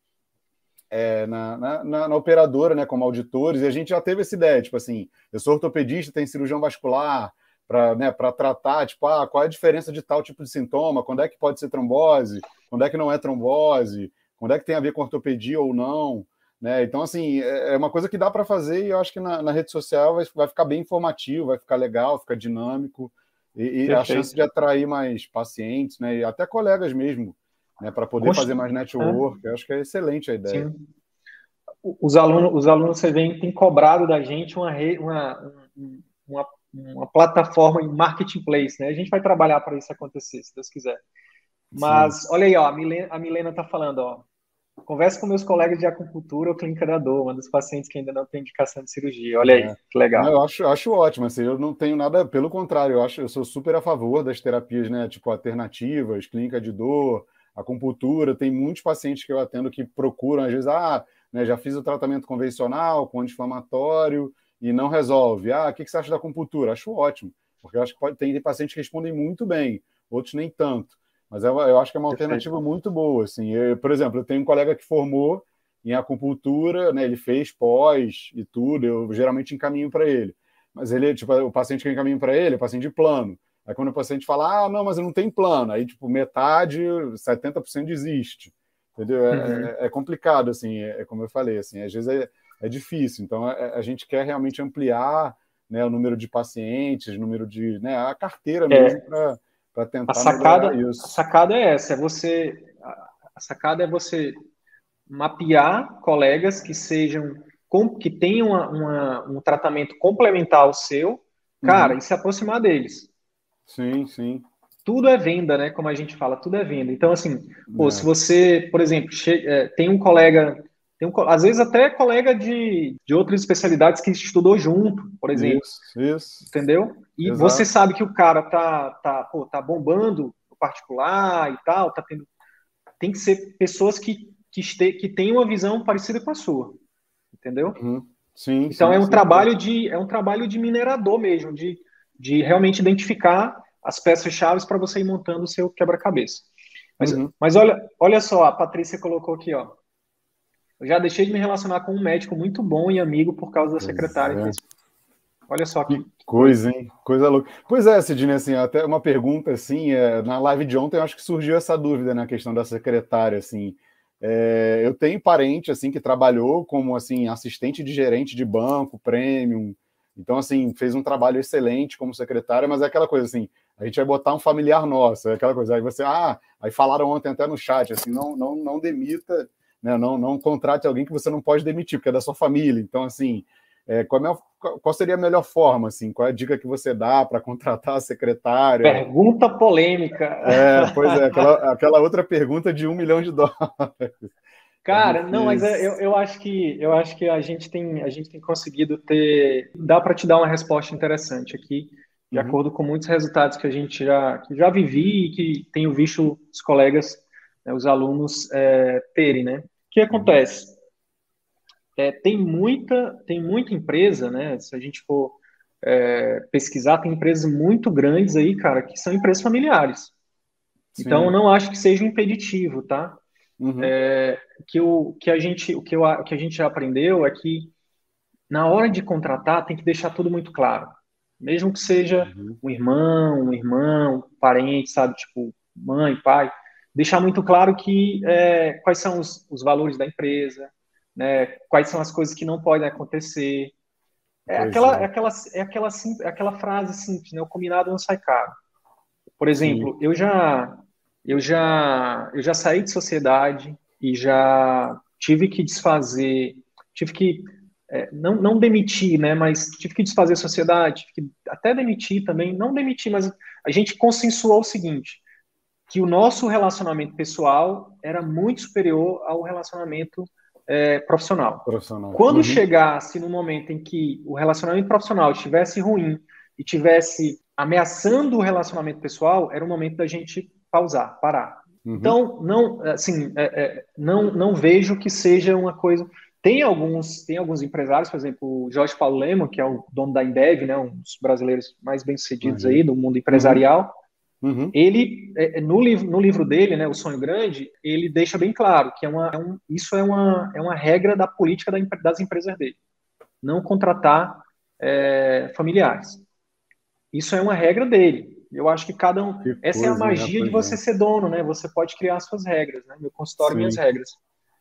é, na, na, na, na, operadora, né, como auditores, e a gente já teve essa ideia, tipo assim, eu sou ortopedista, tem cirurgião vascular, para né, tratar, tipo, ah, qual é a diferença de tal tipo de sintoma, quando é que pode ser trombose, quando é que não é trombose, quando é que tem a ver com ortopedia ou não, né? Então, assim, é, é uma coisa que dá para fazer e eu acho que na, na, rede social vai, vai ficar bem informativo, vai ficar legal, ficar dinâmico, e, e a chance de atrair mais pacientes, né, e até colegas mesmo, né, para poder fazer mais network, é. eu acho que é excelente a ideia. Sim. Os alunos, os alunos você vem, tem cobrado da gente uma, uma, uma uma plataforma em marketplace, né? A gente vai trabalhar para isso acontecer, se Deus quiser. Mas Sim. olha aí, ó, a Milena, a Milena tá falando, ó. Converse com meus colegas de acupuntura ou clínica da dor, uma dos pacientes que ainda não tem indicação de cirurgia. Olha aí, é. que legal. Eu acho, acho ótimo, assim, eu não tenho nada, pelo contrário, eu acho, eu sou super a favor das terapias, né, tipo alternativas, clínica de dor, acupuntura, tem muitos pacientes que eu atendo que procuram, às vezes, ah, né, já fiz o tratamento convencional com anti-inflamatório, e não resolve. Ah, o que você acha da acupuntura? Acho ótimo, porque eu acho que pode, tem pacientes que respondem muito bem, outros nem tanto. Mas eu, eu acho que é uma alternativa muito boa. Assim. Eu, por exemplo, eu tenho um colega que formou em acupuntura, né, ele fez pós e tudo, eu geralmente encaminho para ele. Mas ele, tipo, o paciente que eu encaminho para ele é paciente de plano. Aí quando o paciente fala, ah, não, mas eu não tenho plano, aí, tipo, metade, 70% desiste. Entendeu? É, uhum. é, é, complicado, assim, é, é, como eu falei, assim, às vezes é, é difícil. Então, a, é, a gente quer realmente ampliar né, o número de pacientes, o número de. Né, a carteira é. mesmo para tentar. A sacada, isso. a sacada é essa: é você. A sacada é você mapear colegas que sejam. que tenham uma, uma, um tratamento complementar ao seu, cara, uhum. e se aproximar deles. Sim, sim tudo é venda, né? Como a gente fala, tudo é venda. Então, assim, pô, é. se você, por exemplo, tem um colega tem um, às vezes até colega de, de outras especialidades que estudou junto, por exemplo. Isso, isso. Entendeu? E Exato. você sabe que o cara tá, tá, pô, tá bombando no particular e tal, tá tendo. Tem que ser pessoas que, que, este, que tenham uma visão parecida com a sua. Entendeu? Uhum. Sim, então sim, é um sim, trabalho de é um trabalho de minerador mesmo, de, de realmente identificar as peças chaves para você ir montando o seu quebra-cabeça. Mas, uhum. mas olha, olha só, a Patrícia colocou aqui, ó. Eu já deixei de me relacionar com um médico muito bom e amigo por causa da secretária. É. Olha só que, coisa, hein? Coisa louca. Pois é, Sidney, assim, até uma pergunta, assim, é, na live de ontem eu acho que surgiu essa dúvida na questão da secretária, assim. É, eu tenho parente, assim, que trabalhou como, assim, assistente de gerente de banco, premium, então, assim, fez um trabalho excelente como secretária, mas é aquela coisa, assim, a gente vai botar um familiar nosso, é aquela coisa, aí você, ah, aí falaram ontem até no chat, assim, não, não, não demita né? Não, não contrate alguém que você não pode demitir, porque é da sua família. Então, assim, é, qual, é, qual, seria a melhor forma? Assim, qual é a dica que você dá para contratar a secretária? Pergunta polêmica. É, pois é, aquela, aquela outra pergunta de um milhão de dólares. Cara, é não, mas eu, eu acho que eu acho que a gente tem a gente tem conseguido ter dá para te dar uma resposta interessante aqui, de uhum. acordo com muitos resultados que a gente já que já vivi e que tenho visto os colegas, né, os alunos é, terem, né? O que acontece? é, tem muita tem muita empresa, né? Se a gente for é, pesquisar, tem empresas muito grandes aí, cara, que são empresas familiares. Sim. Então, eu não acho que seja um impeditivo, tá? Uhum. É, que, o, que, a gente, o, que eu, o que a gente já aprendeu é que na hora de contratar tem que deixar tudo muito claro. Mesmo que seja uhum. um irmão, um irmão, um parente, sabe? Tipo, mãe, pai. Deixar muito claro que é, quais são os, os valores da empresa, né? quais são as coisas que não podem acontecer, é aquela, é. é. aquela, é, aquela, é aquela frase simples, né? O combinado não sai caro. Por exemplo, Sim. eu já, eu já, eu já saí de sociedade e já tive que desfazer, tive que é, não, não demitir, né? Mas tive que desfazer a sociedade, tive que até demitir também, não demitir, mas a gente consensuou o seguinte, que o nosso relacionamento pessoal era muito superior ao relacionamento é, profissional. profissional. Quando uhum. chegasse no momento em que o relacionamento profissional estivesse ruim e tivesse ameaçando o relacionamento pessoal, era o momento da gente pausar, parar. Uhum. Então, não, assim, é, é, não, não vejo que seja uma coisa. Tem alguns, tem alguns empresários, por exemplo, o Jorge Paulo Lemo, que é o dono da Indev, né, um dos brasileiros mais bem-sucedidos uhum. aí do mundo empresarial. Uhum. Ele, é, é, no livro, no livro dele, né, O Sonho Grande, ele deixa bem claro que é uma, é um, isso é uma, é uma regra da política da, das empresas dele. Não contratar é, familiares. Isso é uma regra dele. Eu acho que cada um. Que essa coisa, é a magia né, de você ser dono, né? Você pode criar suas regras, né? Meu consultório, Sim. minhas regras.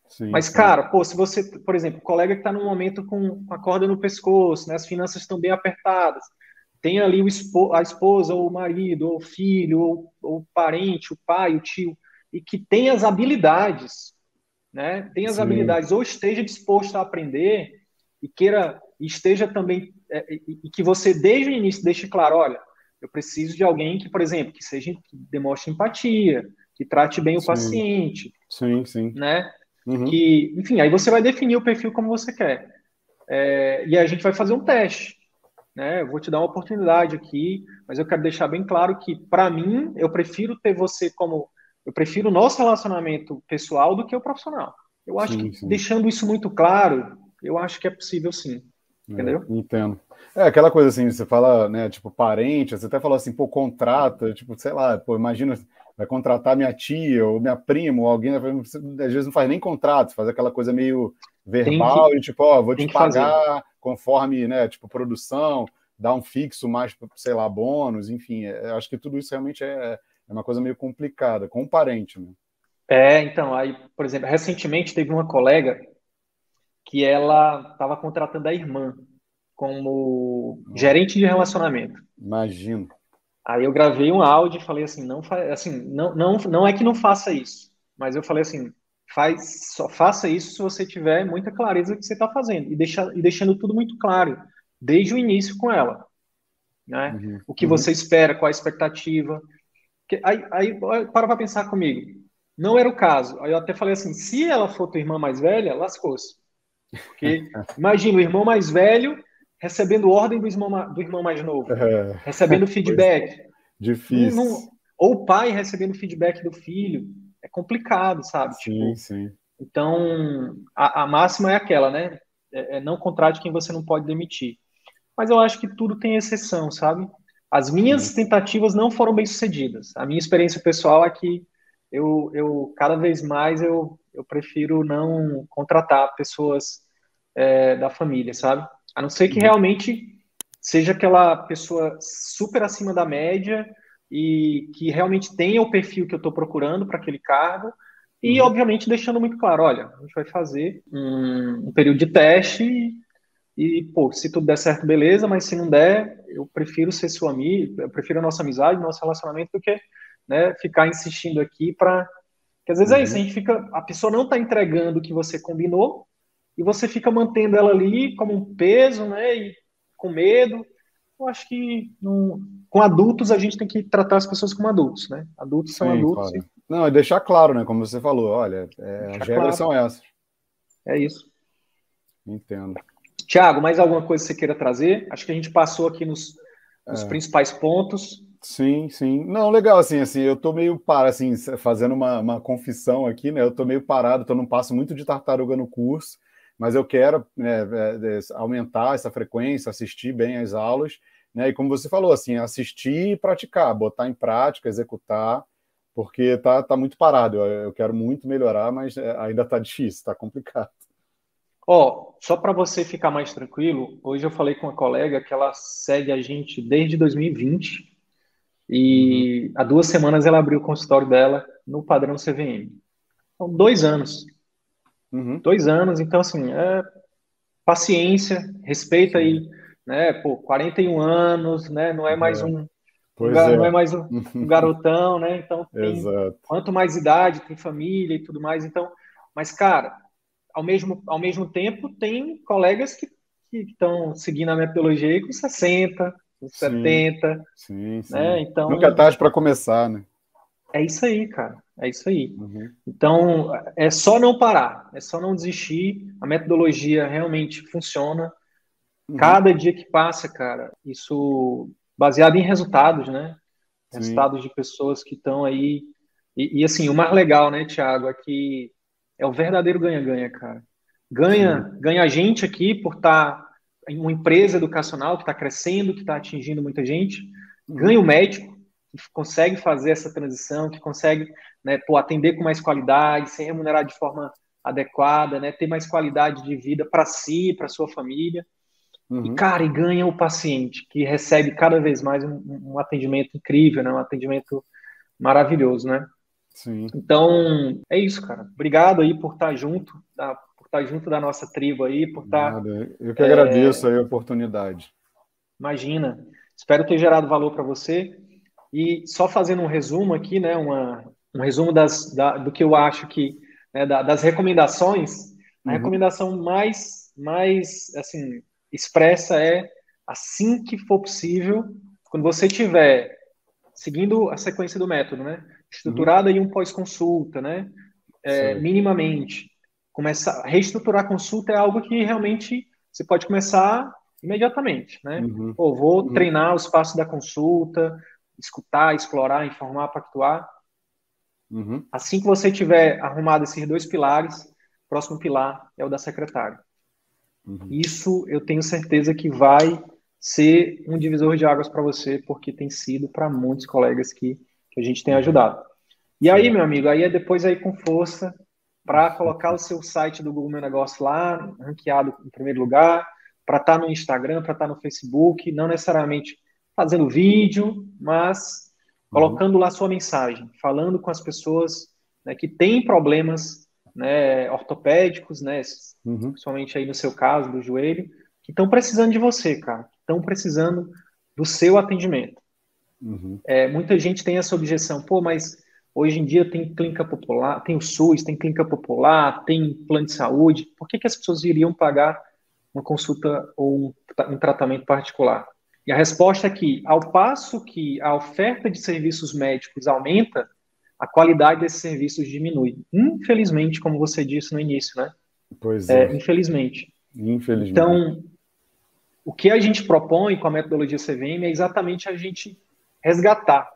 Sim, Mas, sim. cara, pô, se você, por exemplo, colega que está num momento com a corda no pescoço, né, as finanças estão bem apertadas, tem ali o a esposa, ou o marido, ou o filho, ou, ou o parente, o pai, o tio, e que tem as habilidades, né? Tem as Sim. habilidades, ou esteja disposto a aprender e queira, esteja também, é, e, e, que você desde o início deixe claro, olha, eu preciso de alguém que, por exemplo, que seja, que demonstre empatia, que trate bem o sim. paciente. Sim, sim. Né? Uhum. Que, enfim, aí você vai definir o perfil como você quer. É, e a gente vai fazer um teste né? Eu vou te dar uma oportunidade aqui, mas eu quero deixar bem claro que, para mim, eu prefiro ter você como. Eu prefiro o nosso relacionamento pessoal do que o profissional. Eu acho sim, que, sim. deixando isso muito claro, eu acho que é possível sim. É, entendeu? É, entendo. É aquela coisa assim, você fala, né, tipo, parente, você até falou assim, pô, contrata, tipo, sei lá, pô, imagina, vai contratar minha tia ou minha prima ou alguém, às vezes não faz nem contrato, faz aquela coisa meio verbal que, e tipo, ó, vou te pagar fazer. Conforme, né, tipo, produção, dar um fixo mais, sei lá, bônus, enfim, é, acho que tudo isso realmente é, é uma coisa meio complicada, com um parente, né? É, então, aí, por exemplo, recentemente teve uma colega que ela estava contratando a irmã como gerente de relacionamento. Imagino. Aí eu gravei um áudio e falei assim, não, assim, não, não, não é que não faça isso, mas eu falei assim, faz, só faça isso se você tiver muita clareza do que você está fazendo e, deixa, e deixando tudo muito claro desde o início com ela, né? Uhum. O que uhum. você espera, qual a expectativa. Aí, aí para para pensar comigo. Não era o caso. Aí eu até falei assim, se ela for tua irmã mais velha, lascou-se. Porque imagina o irmão mais velho recebendo ordem do irmão, do irmão mais novo, é. recebendo feedback. Difícil. Não, não, ou o pai recebendo feedback do filho é complicado, sabe? Sim, tipo, sim. Então, a, a, máxima é aquela, né? É, é não contrate quem você não pode demitir. Mas eu acho que tudo tem exceção, sabe? As minhas sim. tentativas não foram bem sucedidas. A minha experiência pessoal é que eu, eu cada vez mais eu, eu prefiro não contratar pessoas é, da família, sabe? A não ser que realmente seja aquela pessoa super acima da média e que realmente tenha o perfil que eu estou procurando para aquele cargo. E, uhum. obviamente, deixando muito claro: olha, a gente vai fazer um, um período de teste e, e, pô, se tudo der certo, beleza, mas se não der, eu prefiro ser seu amigo, eu prefiro a nossa amizade, nosso relacionamento, do que né, ficar insistindo aqui para. Porque às vezes uhum. é isso, a gente fica. A pessoa não está entregando o que você combinou e você fica mantendo ela ali como um peso, né? E com medo. Eu acho que não, com adultos a gente tem que tratar as pessoas como adultos, né? Adultos são Sim, adultos. E... Não, e deixar claro, né? Como você falou, olha, é, as regras claro. são essas. É isso. Entendo. Tiago, mais alguma coisa que você queira trazer? Acho que a gente passou aqui nos, nos é. principais pontos. Sim, sim. Não, legal, assim, assim, eu tô meio para, assim, fazendo uma, uma confissão aqui, né? Eu tô meio parado, tô num passo muito de tartaruga no curso. mas eu quero né, é, aumentar essa frequência, assistir bem as aulas, né? E como você falou, assim, assistir e praticar, botar em prática, executar, porque tá, tá muito parado. Eu, eu quero muito melhorar, mas é, ainda tá difícil, tá complicado. Ó, oh, só para você ficar mais tranquilo, hoje eu falei com uma colega que ela segue a gente desde 2020 e uhum. há duas semanas ela abriu o consultório dela no padrão CVM. São dois anos. Uhum. Dois anos, então assim, é paciência, respeita aí, né? Pô, 41 anos, né? Não é mais é. um, um é. não é mais um, garotão, né? Então tem, quanto mais idade, tem família e tudo mais, então, mas cara, ao mesmo, ao mesmo tempo tem colegas que estão seguindo a metodologia com 60, com 70. Sim, sim. Né? Então, Nunca é tarde para começar, né? É isso aí, cara. É isso aí. Uhum. Então, é só não parar, é só não desistir. A metodologia realmente funciona. Uhum. Cada dia que passa, cara, isso baseado em resultados, né? Sim. Resultados de pessoas que estão aí. E, e, assim, o mais legal, né, Tiago, é que é o verdadeiro ganha-ganha, cara. Ganha, Sim. ganha a gente aqui por estar tá em uma empresa educacional que está crescendo, que está atingindo muita gente. Uhum. Ganha o médico, que consegue fazer essa transição, que consegue né, pô, atender com mais qualidade, ser remunerado de forma adequada, né, ter mais qualidade de vida para si, para sua família. Uhum. E, cara, e ganha o paciente, que recebe cada vez mais um, um atendimento incrível, né, um atendimento maravilhoso, né? Sim. Então, é isso, cara. Obrigado aí por estar junto, tá, por estar junto da nossa tribo aí, por estar... Nada. Eu que agradeço é... aí a oportunidade. Imagina. Espero ter gerado valor para você. E só fazendo um resumo aqui, né, uma, um resumo das, da, do que eu acho que, né, da, das recomendações, a uhum. recomendação mais, mais assim, expressa é, assim que for possível, quando você tiver, seguindo a sequência do método, né, estruturada uhum. em um pós-consulta, né, é, minimamente, começar, reestruturar a consulta é algo que realmente você pode começar imediatamente, né? Uhum. Ou vou uhum. treinar o espaço da consulta, escutar, explorar, informar, pactuar. Uhum. Assim que você tiver arrumado esses dois pilares, o próximo pilar é o da secretária. Uhum. Isso eu tenho certeza que vai ser um divisor de águas para você, porque tem sido para muitos colegas que, que a gente tem uhum. ajudado. E aí, meu amigo, aí é depois aí com força para colocar o seu site do Google Meu Negócio lá, ranqueado em primeiro lugar, para estar tá no Instagram, para estar tá no Facebook, não necessariamente fazendo vídeo, mas colocando lá sua mensagem, falando com as pessoas né, que têm problemas né, ortopédicos, né, uhum. principalmente aí no seu caso, do joelho, que estão precisando de você, cara, estão precisando do seu atendimento. Uhum. É, muita gente tem essa objeção, pô, mas hoje em dia tem clínica popular, tem o SUS, tem clínica popular, tem plano de saúde, por que, que as pessoas iriam pagar uma consulta ou um, um tratamento particular? E a resposta é que, ao passo que a oferta de serviços médicos aumenta, a qualidade desses serviços diminui. Infelizmente, como você disse no início, né? Pois é. é infelizmente. Infelizmente. Então, o que a gente propõe com a metodologia CVM é exatamente a gente resgatar,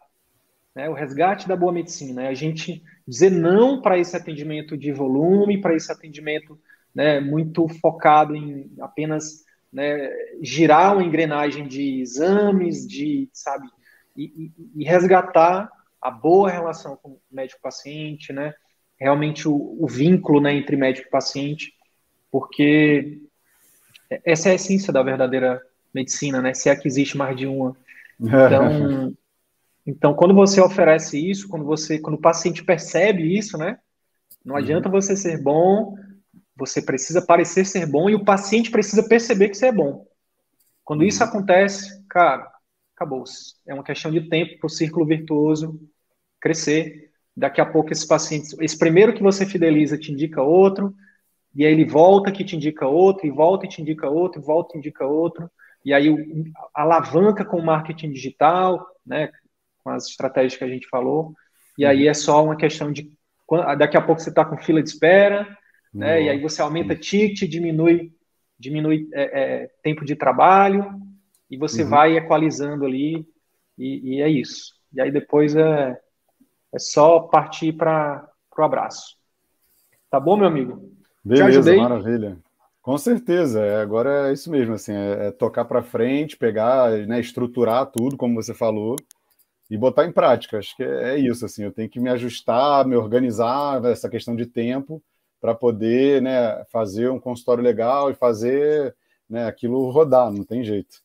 né? O resgate da boa medicina, é a gente dizer não para esse atendimento de volume, para esse atendimento né, muito focado em apenas né, girar uma engrenagem de exames, de, sabe, e, e, e resgatar a boa relação com o médico-paciente, né, realmente o, o vínculo né, entre médico e paciente, porque essa é a essência da verdadeira medicina, né, se é que existe mais de uma. Então, então quando você oferece isso, quando você, quando o paciente percebe isso, né, não adianta uhum. você ser bom, você precisa parecer ser bom e o paciente precisa perceber que você é bom. Quando isso uhum. acontece, cara, acabou-se. É uma questão de tempo para o círculo virtuoso crescer. Daqui a pouco esses pacientes, esse primeiro que você fideliza te indica outro, e aí ele volta que te indica outro, e volta e te indica outro, e volta e indica outro, e aí alavanca com o marketing digital, né, com as estratégias que a gente falou, e aí uhum. é só uma questão de daqui a pouco você está com fila de espera, né? E aí você aumenta ticket, diminui, diminui é, é, tempo de trabalho e você uhum. vai equalizando ali e, e, é isso. E aí depois é, é só partir para o abraço. Tá bom, meu amigo? Beleza, maravilha. Com certeza, é, agora é isso mesmo, assim, é, é tocar para frente, pegar, né, estruturar tudo, como você falou, e botar em prática. Acho que é, é isso, assim, eu tenho que me ajustar, me organizar essa questão de tempo para poder, né, fazer um consultório legal e fazer, né, aquilo rodar, não tem jeito.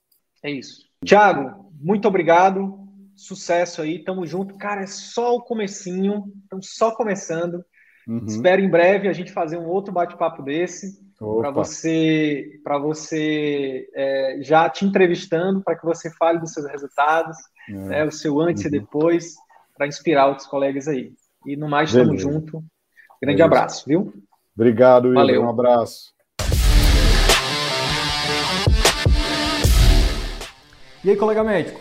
É isso. Tiago, muito obrigado. Sucesso aí, tamo junto. Cara, é só o comecinho, estamos só começando. Uhum. Espero em breve a gente fazer um outro bate-papo desse para você, para você é, já te entrevistando, para que você fale dos seus resultados, é. né, o seu antes uhum. e depois, para inspirar outros colegas aí. E no mais, estamos junto. Grande Beleza. abraço, viu? Obrigado, Valeu. Um abraço. E aí, colega médico,